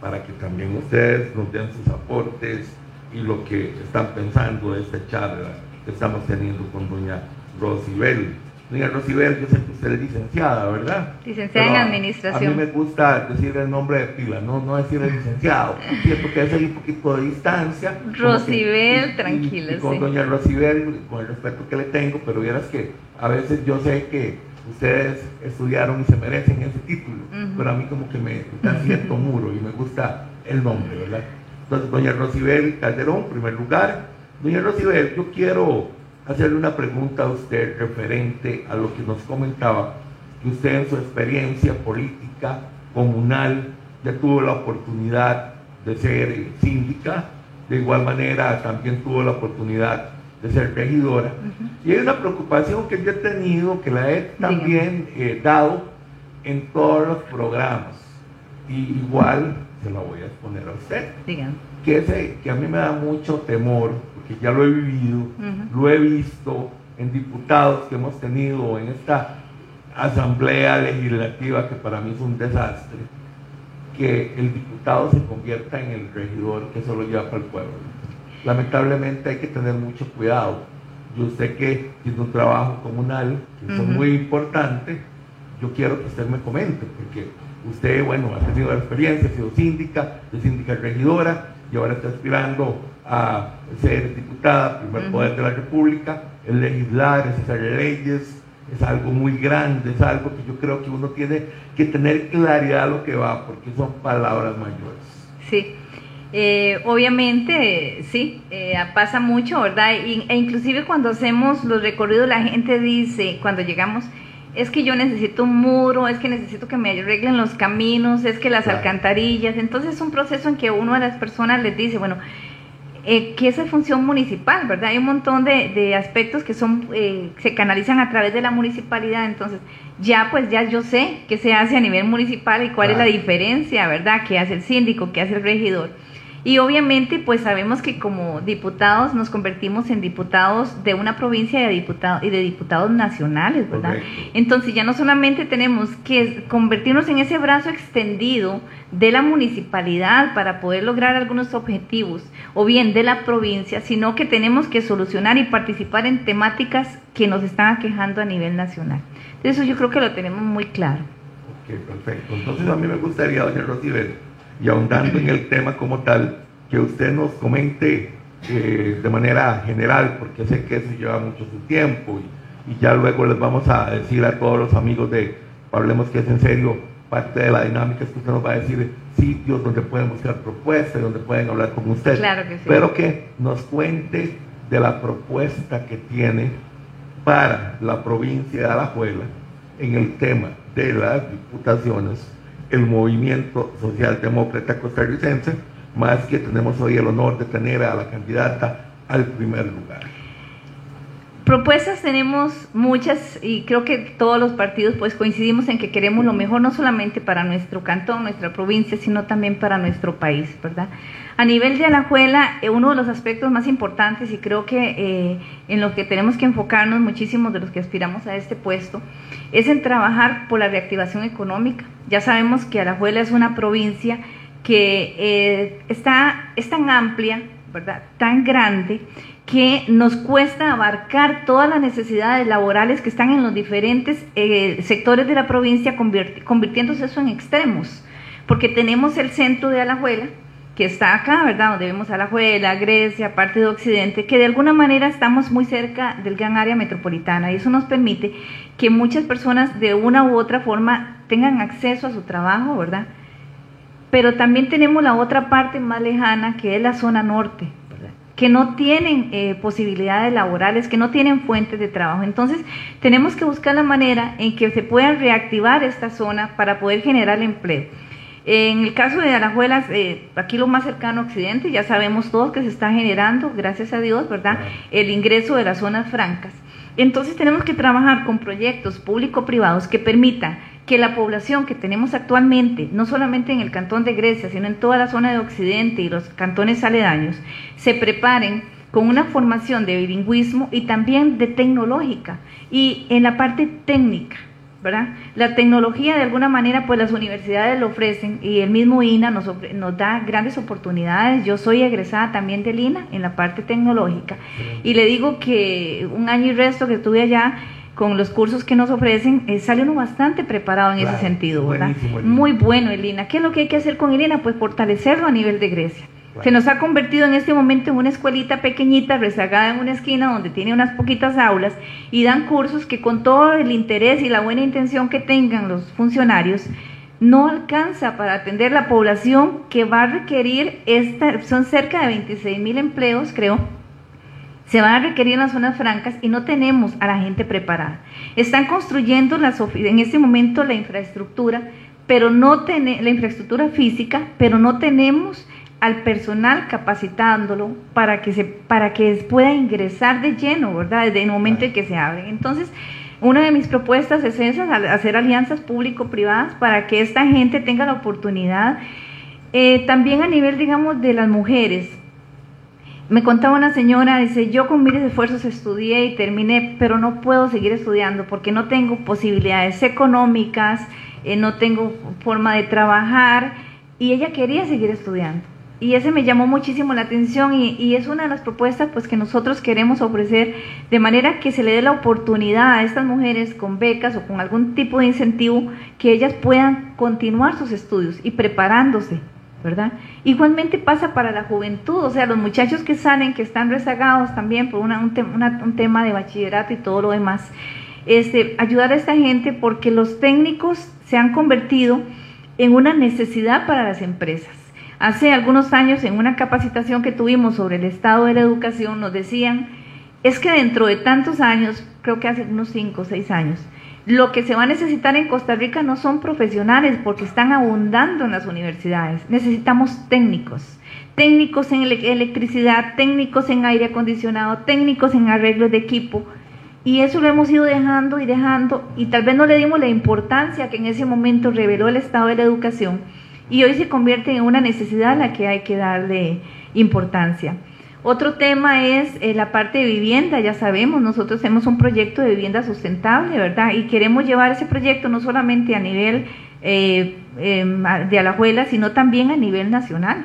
para que también ustedes nos den sus aportes y lo que están pensando de esta charla que estamos teniendo con doña Rosibel. Doña Rosibel, yo sé que usted es licenciada, ¿verdad? Licenciada en Administración. A mí me gusta decir el nombre de pila, no, no decir el licenciado, (laughs) Siento que hay un poquito de distancia. Rosibel, tranquila. con doña Rosibel, con el respeto que le tengo, pero vieras que a veces yo sé que ustedes estudiaron y se merecen ese título, pero a mí como que me da cierto muro y me gusta el nombre, ¿verdad? Entonces, doña Rosibel Calderón, primer lugar, Doña Rosibel, yo quiero hacerle una pregunta a usted referente a lo que nos comentaba, que usted en su experiencia política comunal ya tuvo la oportunidad de ser síndica, de igual manera también tuvo la oportunidad de ser regidora. Y hay una preocupación que yo he tenido, que la he también eh, dado en todos los programas. Y igual se la voy a exponer a usted. Que, ese, que a mí me da mucho temor, porque ya lo he vivido, lo he visto en diputados que hemos tenido en esta asamblea legislativa que para mí es un desastre, que el diputado se convierta en el regidor que solo lleva para el pueblo. Lamentablemente hay que tener mucho cuidado. Yo sé que tiene un trabajo comunal, que es muy importante. Yo quiero que usted me comente, porque usted, bueno, ha tenido la experiencia, ha sido síndica, es síndica regidora y ahora está aspirando a ser diputada, primer poder de la República, el legislar, es hacer leyes, es algo muy grande, es algo que yo creo que uno tiene que tener claridad lo que va, porque son palabras mayores. Sí, eh, obviamente sí, eh, pasa mucho, ¿verdad? e inclusive cuando hacemos los recorridos la gente dice, cuando llegamos, es que yo necesito un muro, es que necesito que me arreglen los caminos, es que las alcantarillas, entonces es un proceso en que uno de las personas les dice, bueno, eh, que esa es función municipal, ¿verdad? Hay un montón de, aspectos que son eh, se canalizan a través de la municipalidad, entonces ya pues ya yo sé qué se hace a nivel municipal y cuál es la diferencia, ¿verdad? ¿Qué hace el síndico, qué hace el regidor? Y obviamente, pues sabemos que como diputados nos convertimos en diputados de una provincia y de, diputados, y de diputados nacionales, ¿verdad? Entonces ya no solamente tenemos que convertirnos en ese brazo extendido de la municipalidad para poder lograr algunos objetivos, o bien de la provincia, sino que tenemos que solucionar y participar en temáticas que nos están aquejando a nivel nacional. Eso yo creo que lo tenemos muy claro. Ok, perfecto. Entonces a mí me gustaría, doña Rosibel, y ahondando en el tema como tal, que usted nos comente eh, de manera general, porque sé que eso lleva mucho su tiempo y, ya luego les vamos a decir a todos los amigos de Hablemos que es en serio, parte de la dinámica es que usted nos va a decir sitios donde pueden buscar propuestas, donde pueden hablar con usted. Claro que sí. Pero que nos cuente de la propuesta que tiene para la provincia de Alajuela en el tema de las diputaciones el movimiento socialdemócrata costarricense, más que tenemos hoy el honor de tener a la candidata al primer lugar. Propuestas tenemos muchas y creo que todos los partidos pues coincidimos en que queremos lo mejor no solamente para nuestro cantón, nuestra provincia, sino también para nuestro país, ¿verdad? A nivel de Alajuela, eh, uno de los aspectos más importantes y creo que eh, en lo que tenemos que enfocarnos muchísimos de los que aspiramos a este puesto es en trabajar por la reactivación económica. Ya sabemos que Alajuela es una provincia que eh, está, es tan amplia, ¿verdad? tan grande, que nos cuesta abarcar todas las necesidades laborales que están en los diferentes sectores de la provincia, convirtiéndose eso en extremos, porque tenemos el centro de Alajuela, está acá, ¿verdad? Donde vemos a la Juela, Grecia, parte de Occidente, que de alguna manera estamos muy cerca del gran área metropolitana y eso nos permite que muchas personas de una u otra forma tengan acceso a su trabajo, ¿verdad? Pero también tenemos la otra parte más lejana que es la zona norte, que no tienen eh, posibilidades laborales, que no tienen fuentes de trabajo. Entonces, tenemos que buscar la manera en que se pueda reactivar esta zona para poder generar empleo. En el caso de Alajuelas, eh, aquí lo más cercano a Occidente, ya sabemos todos que se está generando, gracias a Dios, ¿verdad?, el ingreso de las zonas francas. Entonces tenemos que trabajar con proyectos público-privados que permitan que la población que tenemos actualmente, no solamente en el cantón de Grecia, sino en toda la zona de Occidente y los cantones aledaños, se preparen con una formación de bilingüismo y también de tecnológica y en la parte técnica la tecnología de alguna manera pues las universidades lo ofrecen y el mismo INA nos, nos da grandes oportunidades. Yo soy egresada también del INA en la parte tecnológica y le digo que un año y resto que estuve allá con los cursos que nos ofrecen, eh, sale uno bastante preparado en ese sentido, ¿verdad? Muy bueno el INA. ¿Qué es lo que hay que hacer con el INA? Pues fortalecerlo a nivel de Grecia. Se nos ha convertido en este momento en una escuelita pequeñita, rezagada en una esquina donde tiene unas poquitas aulas y dan cursos que con todo el interés y la buena intención que tengan los funcionarios, no alcanza para atender la población que va a requerir, esta, son cerca de 26 mil empleos, creo, se van a requerir en las zonas francas y no tenemos a la gente preparada. Están construyendo las, en este momento la infraestructura, pero no la infraestructura física, pero no tenemos al personal capacitándolo para que se para que pueda ingresar de lleno, ¿verdad? Desde el momento en que se abren. Entonces, una de mis propuestas es esa, hacer alianzas público-privadas para que esta gente tenga la oportunidad. Eh, también a nivel, digamos, de las mujeres. Me contaba una señora, dice, yo con miles de esfuerzos estudié y terminé, pero no puedo seguir estudiando porque no tengo posibilidades económicas, eh, no tengo forma de trabajar y ella quería seguir estudiando y ese me llamó muchísimo la atención y, es una de las propuestas pues que nosotros queremos ofrecer de manera que se le dé la oportunidad a estas mujeres con becas o con algún tipo de incentivo que ellas puedan continuar sus estudios y preparándose, ¿verdad? Igualmente pasa para la juventud, o sea, los muchachos que salen, que están rezagados también por un, un, tema de bachillerato y todo lo demás, este, ayudar a esta gente porque los técnicos se han convertido en una necesidad para las empresas Hace algunos años, en una capacitación que tuvimos sobre el estado de la educación, nos decían, es que dentro de tantos años, creo que hace unos 5 o 6 años, lo que se va a necesitar en Costa Rica no son profesionales porque están abundando en las universidades. Necesitamos técnicos, técnicos en electricidad, técnicos en aire acondicionado, técnicos en arreglo de equipo. Y eso lo hemos ido dejando y dejando y tal vez no le dimos la importancia que en ese momento reveló el estado de la educación y hoy se convierte en una necesidad a la que hay que darle importancia. Otro tema es eh, la parte de vivienda, ya sabemos, nosotros tenemos un proyecto de vivienda sustentable, ¿verdad? Y queremos llevar ese proyecto no solamente a nivel eh, em, de Alajuela, sino también a nivel nacional.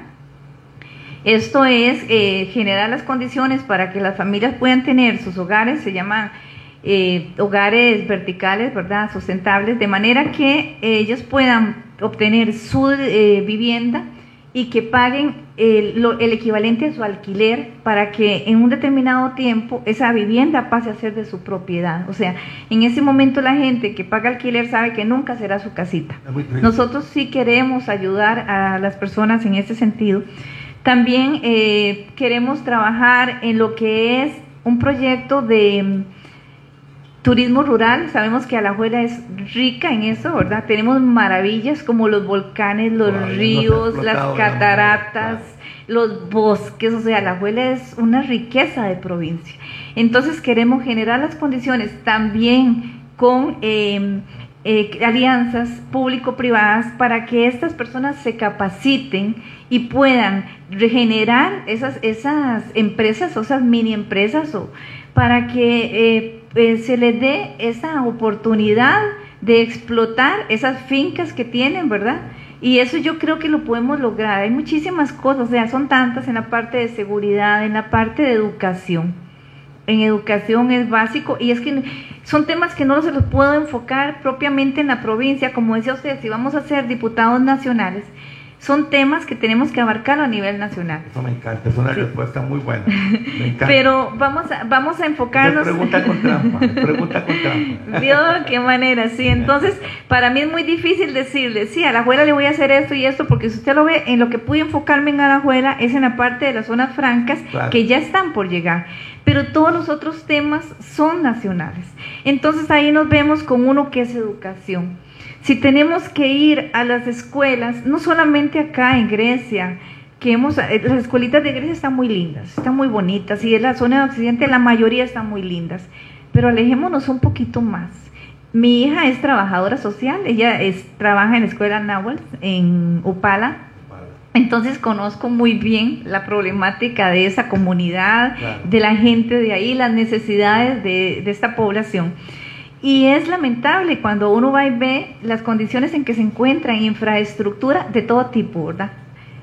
Esto es eh, generar las condiciones para que las familias puedan tener sus hogares, se llaman hogares verticales, ¿verdad? Sustentables, de manera que ellos puedan obtener su eh, vivienda y que paguen el, el, equivalente a su alquiler para que en un determinado tiempo esa vivienda pase a ser de su propiedad. O sea, en ese momento la gente que paga alquiler sabe que nunca será su casita. Nosotros sí queremos ayudar a las personas en ese sentido. También eh, queremos trabajar en lo que es un proyecto de Turismo rural, sabemos que Alajuela es rica en eso, ¿verdad? Tenemos maravillas como los volcanes, los ríos, las cataratas, los bosques, o sea, Alajuela es una riqueza de provincia. Entonces queremos generar las condiciones también con em, eh, alianzas público-privadas para que estas personas se capaciten y puedan regenerar esas, esas empresas o esas mini empresas o para que eh, eh, se les dé esa oportunidad de explotar esas fincas que tienen, ¿verdad? Y eso yo creo que lo podemos lograr. Hay muchísimas cosas, o sea, son tantas en la parte de seguridad, en la parte de educación. En educación es básico y es que son temas que no se los puedo enfocar propiamente en la provincia, como decía usted, si vamos a ser diputados nacionales, son temas que tenemos que abarcar a nivel nacional. Eso me encanta, es una respuesta muy buena. Me (laughs) encanta. Pero vamos a, vamos a enfocarnos. pregunta con trampa, pregunta con trampa. ¿Vio qué manera? Sí, entonces para mí es muy difícil decirle, sí, a la abuela le voy a hacer esto y esto, porque si usted lo ve, en lo que pude enfocarme en Alajuela es en la parte de las zonas francas que ya están por llegar. Pero todos los otros temas son nacionales. Entonces ahí nos vemos con uno que es educación si tenemos que ir a las escuelas, no solamente acá en Grecia, que hemos, eh, las escuelitas de Grecia están muy lindas, están muy bonitas, y en la zona de Occidente la mayoría están muy lindas, pero alejémonos un poquito más. Mi hija es trabajadora social, ella es, trabaja en la escuela Nahuatl en Upala, entonces conozco muy bien la problemática de esa comunidad, de la gente de ahí, las necesidades de, de esta población. Y es lamentable cuando uno va y ve las condiciones en que se encuentra en infraestructura de todo tipo, ¿verdad?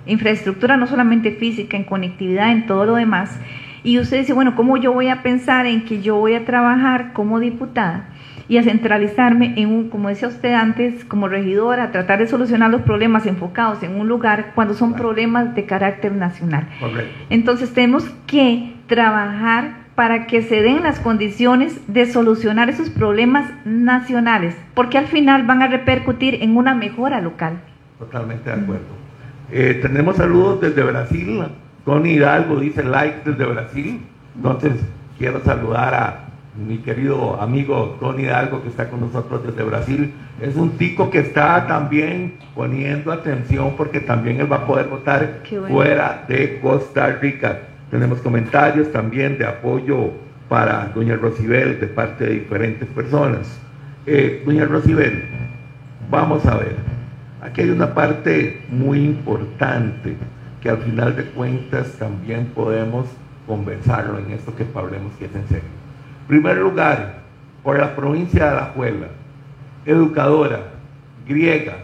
Infraestructura no solamente física, en conectividad, en todo lo demás. Y usted dice, bueno, ¿cómo yo voy a pensar en que yo voy a trabajar como diputada y a centralizarme en un, como decía usted antes, como regidora, a tratar de solucionar los problemas enfocados en un lugar cuando son problemas de carácter nacional? Entonces tenemos que trabajar para que se den las condiciones de solucionar esos problemas nacionales, porque al final van a repercutir en una mejora local. Totalmente de acuerdo. Eh, tenemos saludos desde Brasil. Tony Hidalgo dice like desde Brasil. Entonces, quiero saludar a mi querido amigo Tony Hidalgo que está con nosotros desde Brasil. Es un tico que está también poniendo atención porque también él va a poder votar fuera de Costa Rica. Tenemos comentarios también de apoyo para doña Rosibel de parte de diferentes personas. Eh, doña Rosibel, vamos a ver, aquí hay una parte muy importante que al final de cuentas también podemos conversarlo en esto que hablemos que es en serio. Primer lugar, por la provincia de Alajuela, educadora, griega.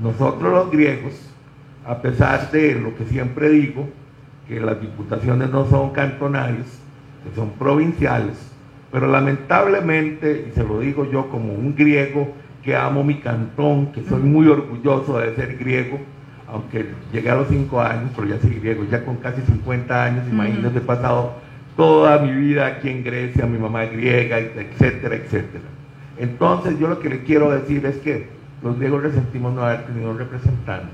Nosotros los griegos, a pesar de lo que siempre digo, que las diputaciones no son cantonales, que son provinciales, pero lamentablemente, y se lo digo yo como un griego que amo mi cantón, que soy muy orgulloso de ser griego, aunque llegué a los cinco años, pero ya soy griego, ya con casi 50 años, imagínense, he pasado toda mi vida aquí en Grecia, mi mamá es griega, etcétera, etcétera. Entonces yo lo que le quiero decir es que los griegos resentimos no haber tenido un representante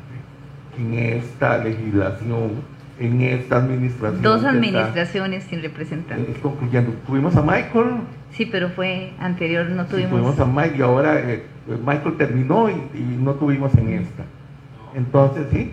en esta legislación, en esta administración. Dos administraciones sin representante. concluyendo, tuvimos a Michael. Sí, pero fue anterior, no tuvimos. tuvimos a Mike y ahora eh, Michael terminó y, no tuvimos en esta. Entonces, sí.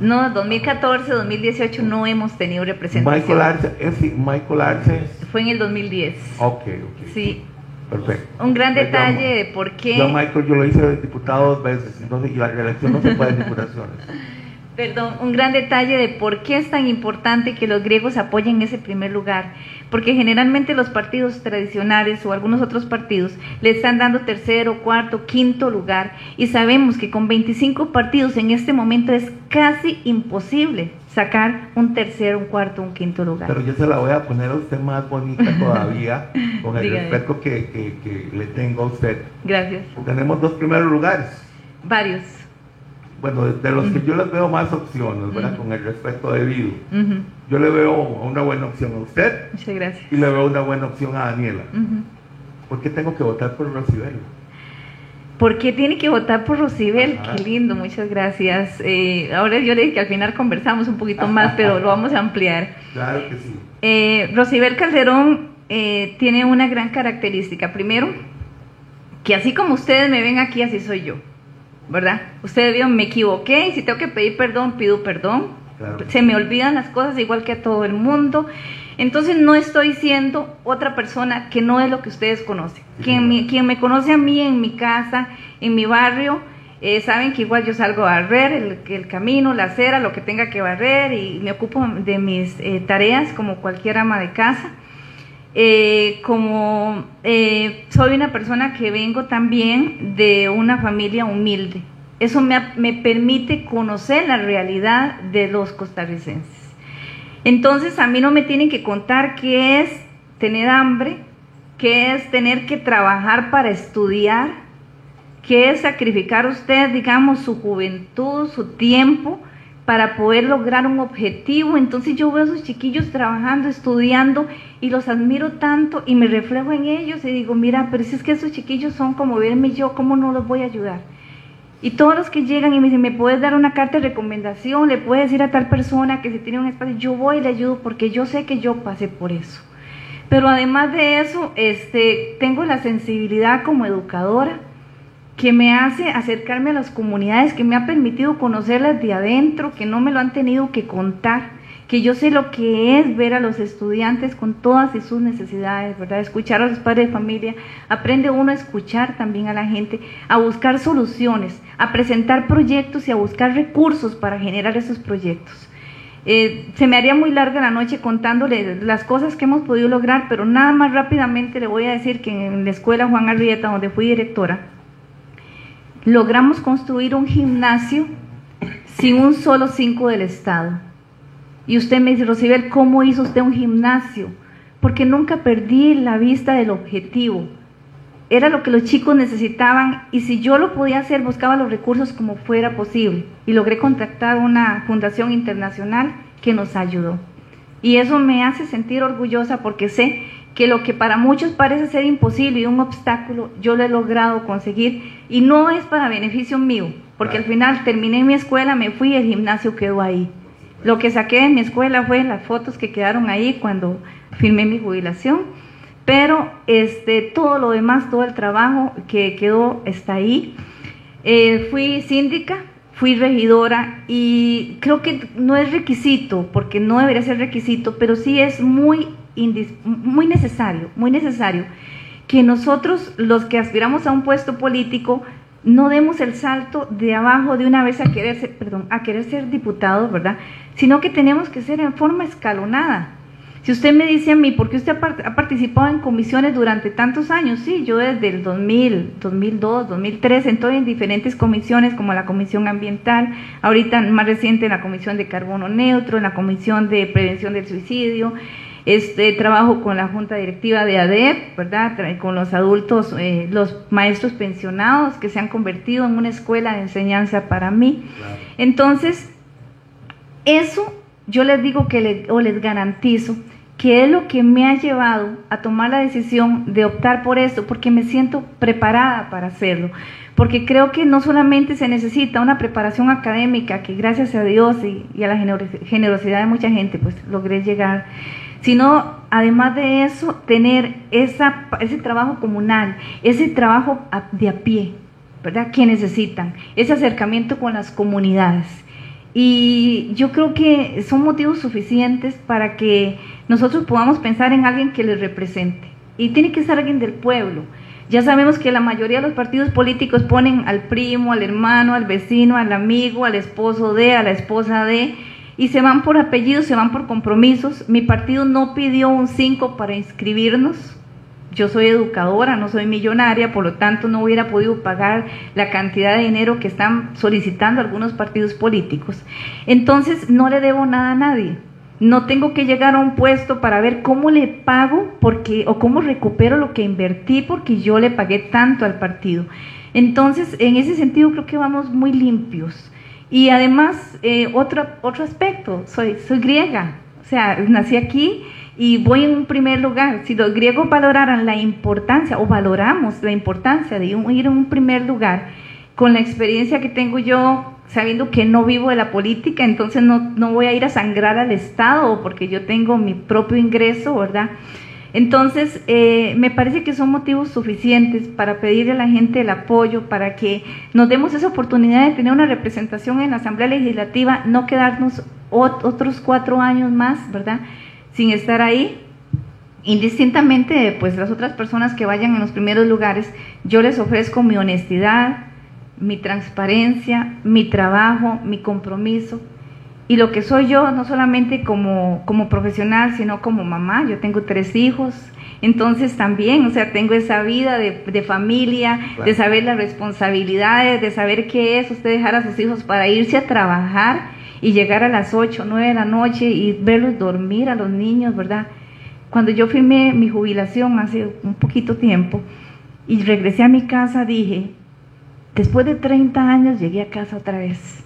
No, 2014, 2018 no hemos tenido representación. Michael Arce, es, Michael Arce. Fue en el 2010. Ok, ok. Sí. Perfecto. Un gran detalle de por qué. Yo, Michael, yo lo hice de diputado dos veces, entonces, y la reelección no se puede en diputaciones. (laughs) Perdón, un gran detalle de por qué es tan importante que los griegos apoyen ese primer lugar porque generalmente los partidos tradicionales o algunos otros partidos le están dando tercero, cuarto, quinto lugar y sabemos que con 25 partidos en este momento es casi imposible sacar un tercero, un cuarto, un quinto lugar. Pero yo se la voy a poner a usted más bonita (laughs) todavía con el respeto que, que le tengo a usted. Gracias. Tenemos dos primeros lugares. Varios bueno, de los que yo les veo más opciones, ¿verdad? Con el respeto debido. Yo le veo una buena opción a usted. Muchas gracias. Y le veo una buena opción a Daniela. ¿Por qué tengo que votar por Rosibel? ¿Por qué tiene que votar por Rosibel? Qué lindo, muchas gracias. Eh, ahora yo le dije que al final conversamos un poquito más, pero lo vamos a ampliar. (laughs) Claro que sí. Eh, Rosibel Calderón eh, tiene una gran característica. Primero, que así como ustedes me ven aquí, así soy yo. ¿Verdad? Ustedes vieron, me equivoqué y si tengo que pedir perdón, pido perdón. Se me olvidan las cosas igual que a todo el mundo. Entonces no estoy siendo otra persona que no es lo que ustedes conocen. Quien, me, quien me conoce a mí en mi casa, en mi barrio, eh, saben que igual yo salgo a barrer el, el, camino, la acera, lo que tenga que barrer y me ocupo de mis eh, tareas como cualquier ama de casa. Eh, como eh, soy una persona que vengo también de una familia humilde, eso me, me permite conocer la realidad de los costarricenses. Entonces a mí no me tienen que contar qué es tener hambre, qué es tener que trabajar para estudiar, qué es sacrificar usted, digamos, su juventud, su tiempo para poder lograr un objetivo. Entonces yo veo a esos chiquillos trabajando, estudiando y los admiro tanto y me reflejo en ellos y digo, mira, pero si es que esos chiquillos son como verme yo, ¿cómo no los voy a ayudar? Y todos los que llegan y me dicen, ¿me puedes dar una carta de recomendación? ¿Le puedes decir a tal persona que si tiene un espacio? Yo voy y le ayudo porque yo sé que yo pasé por eso. Pero además de eso, este, tengo la sensibilidad como educadora que me hace acercarme a las comunidades, que me ha permitido conocerlas de adentro, que no me lo han tenido que contar, que yo sé lo que es ver a los estudiantes con todas sus necesidades, ¿verdad? Escuchar a los padres de familia, aprende uno a escuchar también a la gente, a buscar soluciones, a presentar proyectos y a buscar recursos para generar esos proyectos. Eh, se me haría muy larga la noche contándole las cosas que hemos podido lograr, pero nada más rápidamente le voy a decir que en la escuela Juan Arrieta, donde fui directora, logramos construir un gimnasio sin un solo cinco del Estado. Y usted me dice, Rosibel, ¿cómo hizo usted un gimnasio? Porque nunca perdí la vista del objetivo. Era lo que los chicos necesitaban y si yo lo podía hacer, buscaba los recursos como fuera posible. Y logré contactar una fundación internacional que nos ayudó. Y eso me hace sentir orgullosa porque sé que lo que para muchos parece ser imposible y un obstáculo, yo lo he logrado conseguir y no es para beneficio mío, porque al final terminé mi escuela, me fui y el gimnasio quedó ahí. Lo que saqué de mi escuela fue las fotos que quedaron ahí cuando firmé mi jubilación, pero este, todo lo demás, todo el trabajo que quedó está ahí. Eh, fui síndica, fui regidora y creo que no es requisito, porque no debería ser requisito, pero sí es muy, muy necesario, muy necesario que nosotros, los que aspiramos a un puesto político, no demos el salto de abajo de una vez a querer ser, perdón, a querer ser diputado, ¿verdad? Sino que tenemos que ser en forma escalonada. Si usted me dice a mí, ¿por qué usted ha participado en comisiones durante tantos años? Sí, yo desde el 2000, 2002, 2003 estoy en diferentes comisiones como la Comisión Ambiental, ahorita más reciente en la Comisión de Carbono Neutro, en la Comisión de Prevención del Suicidio, este trabajo con la junta directiva de ADEP, ¿verdad? Con los adultos, eh, los maestros pensionados que se han convertido en una escuela de enseñanza para mí. Entonces, eso yo les digo que o les garantizo que es lo que me ha llevado a tomar la decisión de optar por esto, porque me siento preparada para hacerlo, porque creo que no solamente se necesita una preparación académica, que gracias a Dios y, a la generosidad de mucha gente, pues logré llegar, sino además de eso, tener esa, ese trabajo comunal, ese trabajo de a pie, ¿verdad? Que necesitan, ese acercamiento con las comunidades. Y yo creo que son motivos suficientes para que nosotros podamos pensar en alguien que les represente. Y tiene que ser alguien del pueblo. Ya sabemos que la mayoría de los partidos políticos ponen al primo, al hermano, al vecino, al amigo, al esposo de, a la esposa de, y se van por apellidos, se van por compromisos. Mi partido no pidió un 5 para inscribirnos. Yo soy educadora, no soy millonaria, por lo tanto no hubiera podido pagar la cantidad de dinero que están solicitando algunos partidos políticos. Entonces no le debo nada a nadie. No tengo que llegar a un puesto para ver cómo le pago porque o cómo recupero lo que invertí porque yo le pagué tanto al partido. Entonces, en ese sentido creo que vamos muy limpios. Y además, eh, otro, otro aspecto, soy, soy griega, o sea, nací aquí y voy en un primer lugar. Si los griegos valoraran la importancia, o valoramos la importancia de ir en un primer lugar, con la experiencia que tengo yo, sabiendo que no vivo de la política, entonces no, no voy a ir a sangrar al Estado porque yo tengo mi propio ingreso, ¿verdad? Entonces, eh, me parece que son motivos suficientes para pedirle a la gente el apoyo, para que nos demos esa oportunidad de tener una representación en la Asamblea Legislativa, no quedarnos otros cuatro años más, ¿verdad? Sin estar ahí. Indistintamente, pues las otras personas que vayan en los primeros lugares, yo les ofrezco mi honestidad, mi transparencia, mi trabajo, mi compromiso, y lo que soy yo, no solamente como, como profesional, sino como mamá. Yo tengo tres hijos, entonces también, o sea, tengo esa vida de, de familia, de saber las responsabilidades, de saber qué es usted dejar a sus hijos para irse a trabajar y llegar a las 8, 9 de la noche y verlos dormir a los niños, ¿verdad? Cuando yo firmé mi jubilación hace un poquito tiempo y regresé a mi casa, dije, después de 30 años llegué a casa otra vez.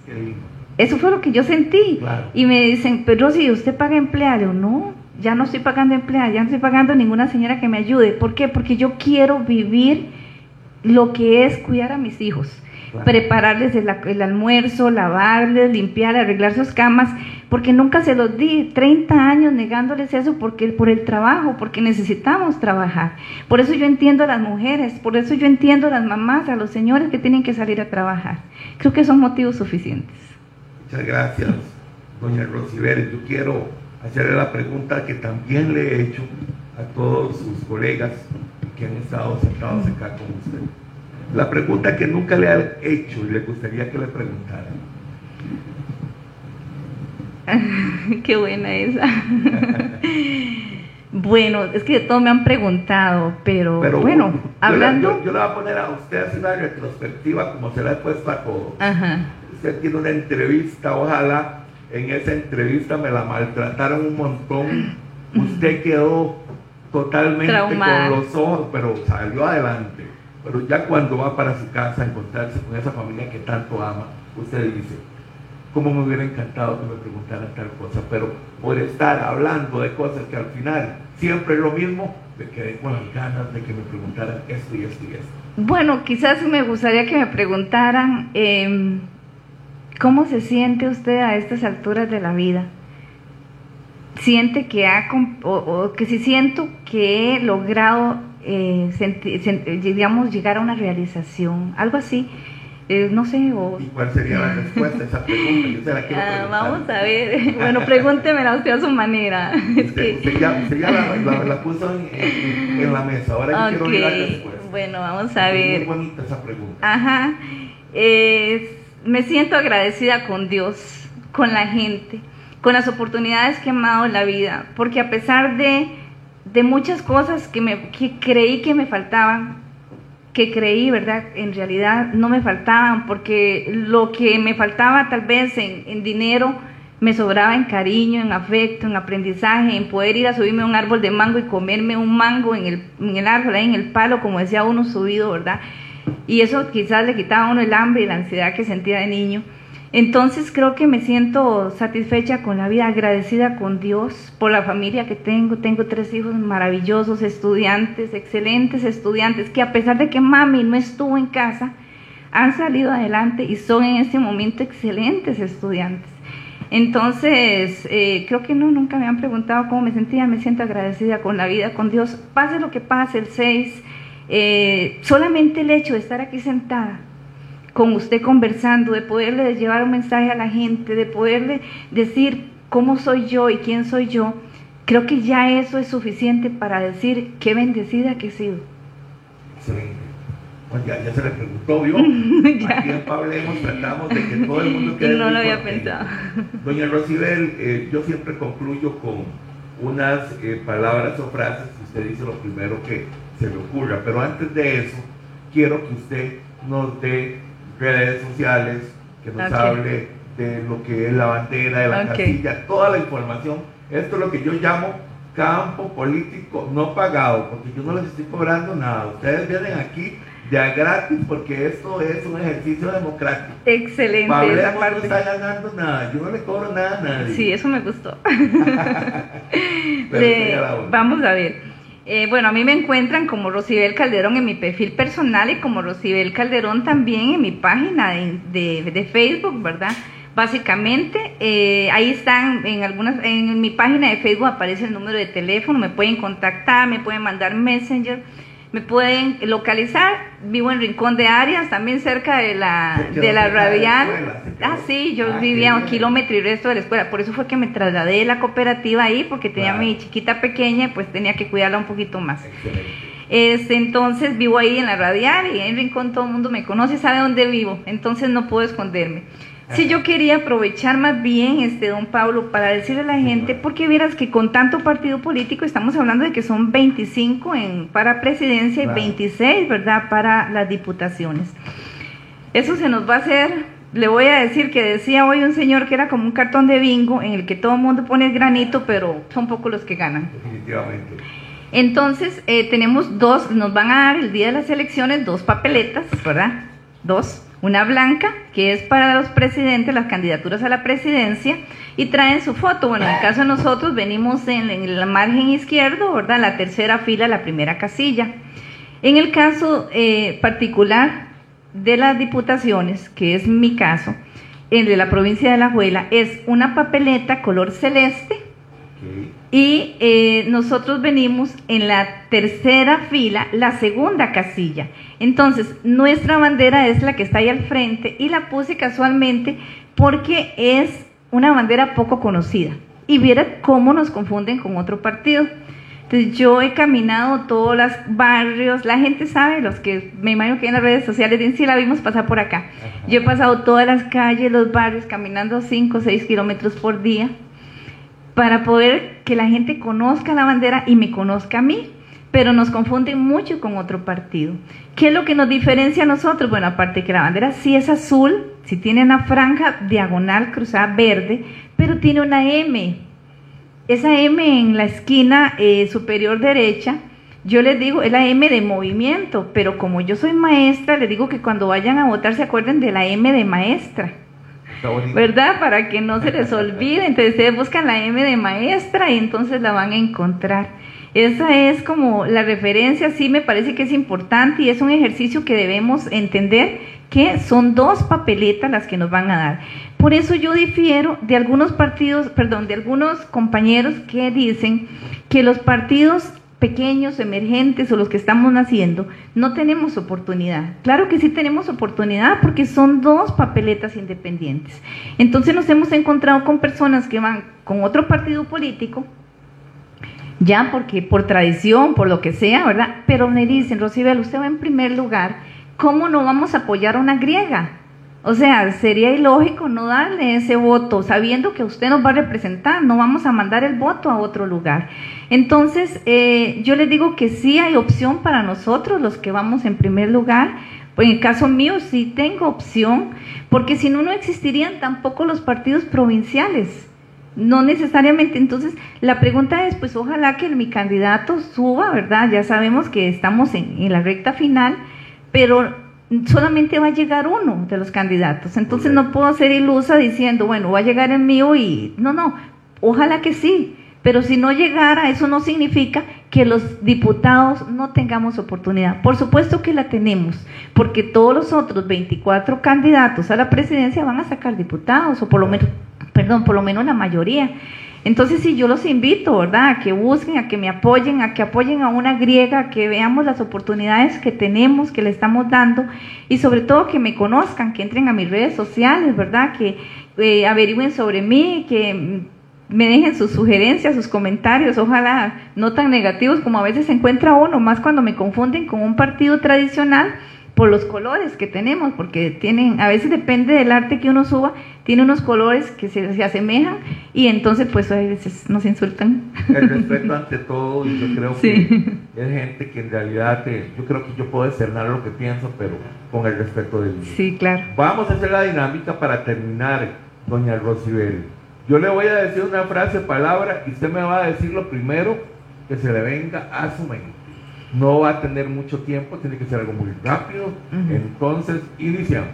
Eso fue lo que yo sentí. Y me dicen, pero si ¿usted paga empleado? No, ya no estoy pagando empleada, ya no estoy pagando ninguna señora que me ayude. ¿Por qué? Porque yo quiero vivir lo que es cuidar a mis hijos. Prepararles el, el, almuerzo, lavarles, limpiar, arreglar sus camas, porque nunca se los di, 30 años negándoles eso porque por el trabajo, porque necesitamos trabajar. Por eso yo entiendo a las mujeres, por eso yo entiendo a las mamás, a los señores que tienen que salir a trabajar. Creo que son motivos suficientes. Muchas gracias, doña Rosibel. Yo quiero hacerle la pregunta que también le he hecho a todos sus colegas que han estado sentados acá con usted. La pregunta que nunca le han hecho y le gustaría que le preguntara. (laughs) Qué buena esa. (laughs) bueno, es que todos me han preguntado, pero, bueno, hablando... Yo, le voy a poner a usted una retrospectiva como se la he puesto a todos. Ajá usted tiene una entrevista, ojalá en esa entrevista me la maltrataron un montón, (clears throat) usted quedó totalmente con los ojos, pero salió adelante. Pero ya cuando va para su casa a encontrarse con esa familia que tanto ama, usted dice, ¿cómo me hubiera encantado que me preguntaran tal cosa? Pero por estar hablando de cosas que al final siempre es lo mismo, me quedé con las ganas de que me preguntaran esto y esto y esto. Bueno, quizás me gustaría que me preguntaran... Eh, ¿Cómo se siente usted a estas alturas de la vida? ¿Siente que ha, o, que si siento que he logrado, eh, digamos, llegar a una realización? Algo así. Eh, no sé. O... ¿Y cuál sería la respuesta a esa pregunta? Yo se la quiero (laughs) ah, vamos a ver. (laughs) Bueno, pregúntemela usted a su manera. (laughs) Usted, ya, ya la, la, puso en, en, la mesa. Ahora yo quiero oír la respuesta. Bueno, vamos a ver. muy bonita esa pregunta. Ajá. Eh, me siento agradecida con Dios, con la gente, con las oportunidades que he amado en la vida, porque a pesar de, de muchas cosas que, me, que creí que me faltaban, que creí, ¿verdad? En realidad no me faltaban, porque lo que me faltaba tal vez en, en dinero, me sobraba en cariño, en afecto, en aprendizaje, en poder ir a subirme a un árbol de mango y comerme un mango en el, en el árbol, en el palo, como decía uno subido, ¿verdad? Y eso quizás le quitaba a uno el hambre y la ansiedad que sentía de niño. Entonces creo que me siento satisfecha con la vida, agradecida con Dios por la familia que tengo. Tengo tres hijos maravillosos, estudiantes, excelentes estudiantes, que a pesar de que mami no estuvo en casa, han salido adelante y son en este momento excelentes estudiantes. Entonces, eh, creo que no, nunca me han preguntado cómo me sentía, me siento agradecida con la vida, con Dios. Pase lo que pase, el 6, eh, solamente el hecho de estar aquí sentada con usted conversando, de poderle llevar un mensaje a la gente, de poderle decir cómo soy yo y quién soy yo, creo que ya eso es suficiente para decir qué bendecida que he sido. Pues ya, ya, se le preguntó, ¿vio? (laughs) Aquí en Pablo hemos tratado de que todo el mundo (laughs) quede No lo había pensado. Doña Rosibel, eh, yo siempre concluyo con unas eh, palabras o frases que usted dice lo primero que se le ocurra. Pero antes de eso, quiero que usted nos dé redes sociales, que nos hable de lo que es la bandera, de la casilla, toda la información. Esto es lo que yo llamo campo político no pagado, porque yo no les estoy cobrando nada. Ustedes vienen aquí ya gratis porque esto es un ejercicio democrático. Excelente. Pablo no está ganando nada, yo no le cobro nada a nadie. Sí, eso me gustó. (laughs) vamos a ver. Eh, bueno, a mí me encuentran como Rosibel Calderón en mi perfil personal y como Rosibel Calderón también en mi página de, de, Facebook, ¿verdad? Básicamente, eh, ahí están, en algunas, en mi página de Facebook aparece el número de teléfono, me pueden contactar, me pueden mandar Messenger me pueden localizar. Vivo en Rincón de Arias, también cerca de la, de la Radial. ah, sí, yo ah, vivía un kilómetro y resto de la escuela. Por eso fue que me trasladé de la cooperativa ahí, porque tenía mi chiquita pequeña y pues tenía que cuidarla un poquito más. Este, entonces vivo ahí en la Radial y en Rincón todo el mundo me conoce, sabe dónde vivo, entonces no puedo esconderme. Sí, yo quería aprovechar más bien, este don Pablo, para decirle a la gente, porque vieras que con tanto partido político estamos hablando de que son 25 en, para presidencia y 26, ¿verdad?, para las diputaciones. Eso se nos va a hacer, le voy a decir que decía hoy un señor que era como un cartón de bingo en el que todo el mundo pone el granito, pero son pocos los que ganan. Definitivamente. Entonces, eh, tenemos dos, nos van a dar el día de las elecciones dos papeletas, ¿verdad? Dos una blanca, que es para los presidentes, las candidaturas a la presidencia, y traen su foto. Bueno, en el caso de nosotros venimos en, el margen izquierdo, ¿verdad? La tercera fila, la primera casilla. En el caso eh, particular de las diputaciones, que es mi caso, el de la provincia de La Juela, es una papeleta color celeste y eh, nosotros venimos en la tercera fila, la segunda casilla. Entonces, nuestra bandera es la que está ahí al frente y la puse casualmente porque es una bandera poco conocida. Y viera cómo nos confunden con otro partido. Entonces, yo he caminado todos los barrios, la gente sabe, los que me imagino que en las redes sociales dicen, sí la vimos pasar por acá. Yo he pasado todas las calles, los barrios, caminando 5 o 6 kilómetros por día para poder que la gente conozca la bandera y me conozca a mí, pero nos confunden mucho con otro partido. ¿Qué es lo que nos diferencia a nosotros? Bueno, aparte que la bandera sí es azul, sí tiene una franja diagonal cruzada verde, pero tiene una M. Esa M en la esquina eh, superior derecha, yo les digo, es la M de movimiento, pero como yo soy maestra, les digo que cuando vayan a votar se acuerden de la M de maestra ¿verdad? Para que no se les (laughs) olvide. Entonces ustedes buscan la M de maestra y entonces la van a encontrar. Esa es como la referencia, sí me parece que es importante y es un ejercicio que debemos entender que son dos papeletas las que nos van a dar. Por eso yo difiero de algunos partidos, perdón, de algunos compañeros que dicen que los partidos pequeños, emergentes o los que estamos naciendo, no tenemos oportunidad. Claro que sí tenemos oportunidad porque son dos papeletas independientes. Entonces nos hemos encontrado con personas que van con otro partido político, ya porque por tradición, por lo que sea, ¿verdad? Pero me dicen, Rosibel, usted va en primer lugar, ¿cómo no vamos a apoyar a una griega? O sea, sería ilógico no darle ese voto, sabiendo que usted nos va a representar, no vamos a mandar el voto a otro lugar. Entonces, eh, yo les digo que sí hay opción para nosotros, los que vamos en primer lugar. Pues en el caso mío sí tengo opción, porque si no, no existirían tampoco los partidos provinciales. No necesariamente. Entonces, la pregunta es, pues ojalá que mi candidato suba, ¿verdad? Ya sabemos que estamos en, en la recta final, pero solamente va a llegar uno de los candidatos. Entonces no puedo ser ilusa diciendo, bueno, va a llegar el mío y no, no, ojalá que sí. Pero si no llegara, eso no significa que los diputados no tengamos oportunidad. Por supuesto que la tenemos, porque todos los otros 24 candidatos a la presidencia van a sacar diputados, o por lo menos, perdón, por lo menos la mayoría. Entonces, sí, yo los invito, ¿verdad? A que busquen, a que me apoyen, a que apoyen a una griega, a que veamos las oportunidades que tenemos, que le estamos dando y sobre todo que me conozcan, que entren a mis redes sociales, ¿verdad? Que eh, averigüen sobre mí, que me dejen sus sugerencias, sus comentarios, ojalá no tan negativos como a veces se encuentra uno, más cuando me confunden con un partido tradicional por los colores que tenemos, porque tienen, a veces depende del arte que uno suba, tiene unos colores que se, se asemejan y entonces pues a veces nos insultan. El respeto ante todo y yo creo que es gente que en realidad, yo creo que yo puedo externar lo que pienso, pero con el respeto del mío. Sí, claro. Vamos a hacer la dinámica para terminar, doña Rosibel. Yo le voy a decir una frase, palabra, y usted me va a decir lo primero que se le venga a su mente no va a tener mucho tiempo, tiene que ser algo muy rápido. Entonces, iniciamos.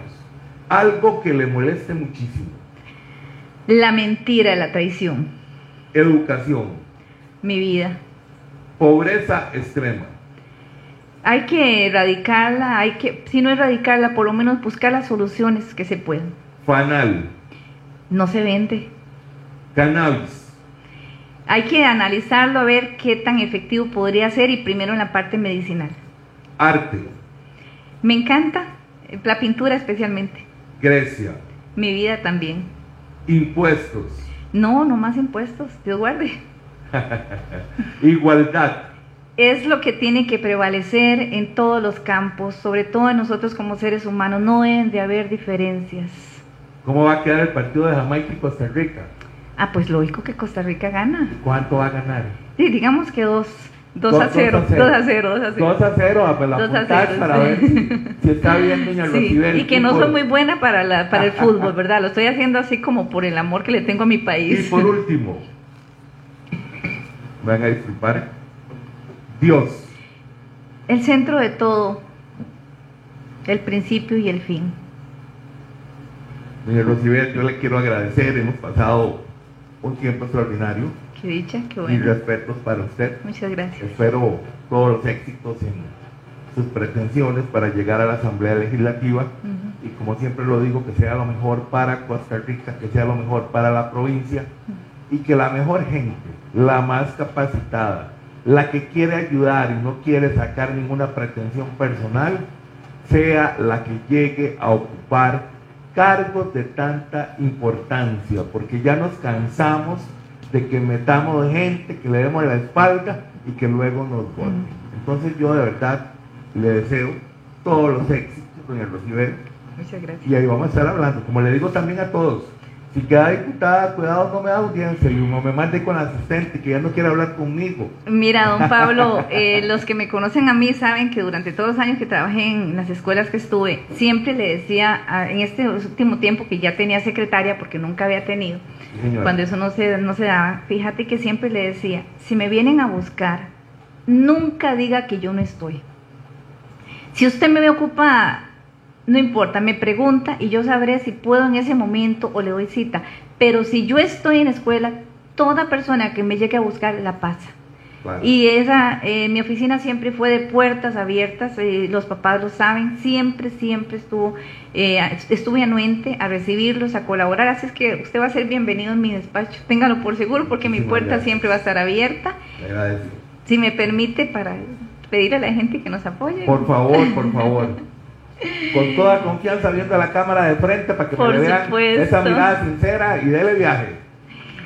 Algo que le moleste muchísimo. La mentira, la traición. Educación. Mi vida. Pobreza extrema. Hay que erradicarla, hay que, si no erradicarla, por lo menos buscar las soluciones que se puedan. Fanal. No se vende. Cannabis hay que analizarlo a ver qué tan efectivo podría ser y primero en la parte medicinal. Arte. Me encanta la pintura especialmente. Grecia. Mi vida también. Impuestos. No, no más impuestos, Dios guarde. (laughs) Igualdad. Es lo que tiene que prevalecer en todos los campos, sobre todo en nosotros como seres humanos. No deben de haber diferencias. ¿Cómo va a quedar el partido de Jamaica y Costa Rica? Ah, pues lógico que Costa Rica gana. ¿Cuánto va a ganar? Sí, digamos que dos. 2 a 0, 2 a 0, 2 a 0. 2 a 0, a pues la apuntar para ver si, está bien doña sí, Y que no soy muy buena para, la, para el (laughs) fútbol, ¿verdad? Lo estoy haciendo así como por el amor que le tengo a mi país. Y por último, van a disculpar, Dios. El centro de todo, el principio y el fin. Doña Rosibel, yo le quiero agradecer, hemos pasado un tiempo extraordinario. Qué dicha, qué bueno. Mis respetos para usted. Muchas gracias. Espero todos los éxitos en sus pretensiones para llegar a la Asamblea Legislativa y como siempre lo digo, que sea lo mejor para Costa Rica, que sea lo mejor para la provincia y que la mejor gente, la más capacitada, la que quiere ayudar y no quiere sacar ninguna pretensión personal, sea la que llegue a ocupar cargos de tanta importancia, porque ya nos cansamos de que metamos gente, que le demos la espalda y que luego nos voten. Entonces yo de verdad le deseo todos los éxitos, doña Rosibel. Muchas gracias. Y ahí vamos a estar hablando. Como le digo también a todos, si queda diputada, cuidado, no me da audiencia y no me mande con la asistente que ya no quiere hablar conmigo. Mira, don (laughs) Pablo, eh, los que me conocen a mí saben que durante todos los años que trabajé en las escuelas que estuve, siempre le decía, en este último tiempo que ya tenía secretaria, porque nunca había tenido, cuando eso no se, no se daba, fíjate que siempre le decía, si me vienen a buscar, nunca diga que yo no estoy. Si usted me ocupa no importa, me pregunta y yo sabré si puedo en ese momento o le doy cita. Pero si yo estoy en escuela, toda persona que me llegue a buscar la pasa. Y esa, eh, mi oficina siempre fue de puertas abiertas, eh, los papás lo saben, siempre, siempre estuvo, eh, estuve anuente a recibirlos, a colaborar, así es que usted va a ser bienvenido en mi despacho, téngalo por seguro porque mi puerta siempre va a estar abierta. Si me permite para pedirle a la gente que nos apoye. Por favor, por favor. (laughs) Con toda confianza viendo a la cámara de frente para que me vean esa mirada sincera y dele viaje.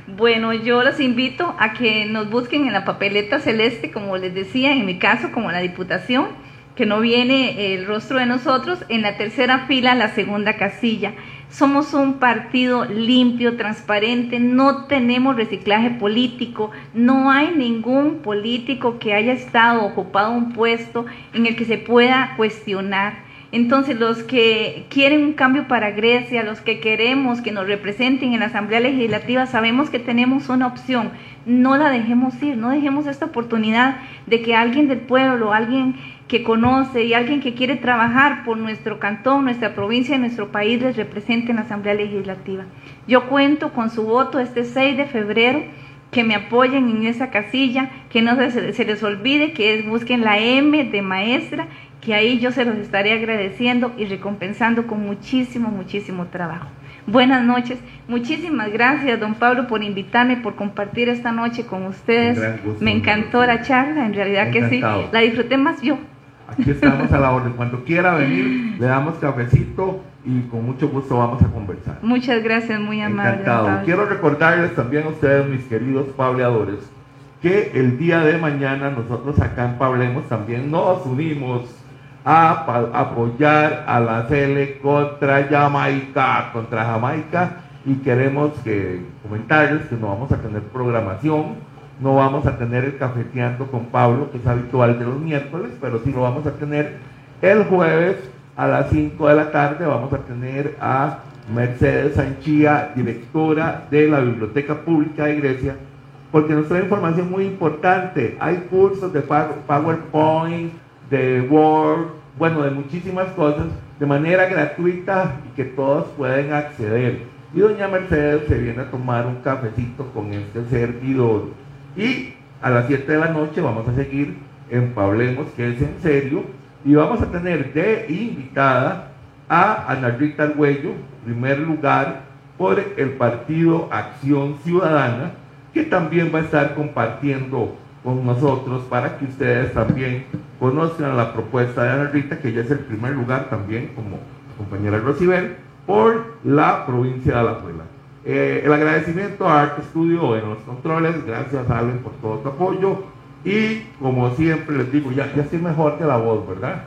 Bueno, yo los invito a que nos busquen en la papeleta celeste, como les decía, en mi caso, como la Diputación, que no viene el rostro de nosotros, en la tercera fila, la segunda casilla. Somos un partido limpio, transparente, no tenemos reciclaje político, no hay ningún político que haya estado ocupado un puesto en el que se pueda cuestionar. Entonces, los que quieren un cambio para Grecia, los que queremos que nos representen en la Asamblea Legislativa, sabemos que tenemos una opción. No la dejemos ir, no dejemos esta oportunidad de que alguien del pueblo, alguien que conoce y alguien que quiere trabajar por nuestro cantón, nuestra provincia, nuestro país, les represente en la Asamblea Legislativa. Yo cuento con su voto este 6 de febrero que me apoyen en esa casilla, que no se, se, les olvide que es, busquen la M de maestra que ahí yo se los estaré agradeciendo y recompensando con muchísimo, muchísimo trabajo. Buenas noches. Muchísimas gracias, don Pablo, por invitarme, por compartir esta noche con ustedes. Me encantó la charla, en realidad que sí. La disfruté más yo. Aquí estamos a la orden. Cuando quiera venir, le damos cafecito y con mucho gusto vamos a conversar. Muchas gracias, muy amable. Encantado. Quiero recordarles también a ustedes, mis queridos pableadores, que el día de mañana nosotros acá en Pablemos también nos unimos a, apoyar a la Cele contra Jamaica, contra Jamaica, y queremos que comentarles que no vamos a tener programación, no vamos a tener el cafeteando con Pablo, que es habitual de los miércoles, pero sí lo vamos a tener el jueves a las 5 de la tarde, vamos a tener a Mercedes Sanchía, directora de la Biblioteca Pública de Grecia, porque nos trae información muy importante. Hay cursos de PowerPoint, de Word, bueno, de muchísimas cosas, de manera gratuita y que todos pueden acceder. Y doña Mercedes se viene a tomar un cafecito con este servidor. Y a las 7 de la noche vamos a seguir en Pablemos, que es en serio, y vamos a tener de invitada a Ana Rita Arguello, primer lugar por el partido Acción Ciudadana, que también va a estar compartiendo con nosotros para que ustedes también conozcan la propuesta de Ana Rita, que ella es el primer lugar también como compañera Rosibel, por la provincia de Alajuela. Eh, el agradecimiento a Arte Studio en los controles, gracias Allen por todo tu apoyo y como siempre les digo, ya, ya estoy mejor que la voz, ¿verdad?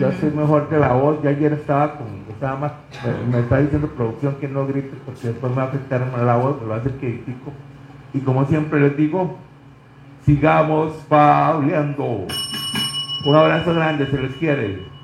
ya estoy mejor que la voz, ya ayer estaba con, estaba más, me, está diciendo producción que no grite porque después me va a afectar la voz, me va a hacer que y como siempre les digo, sigamos pableando. Un abrazo grande, se les quiere.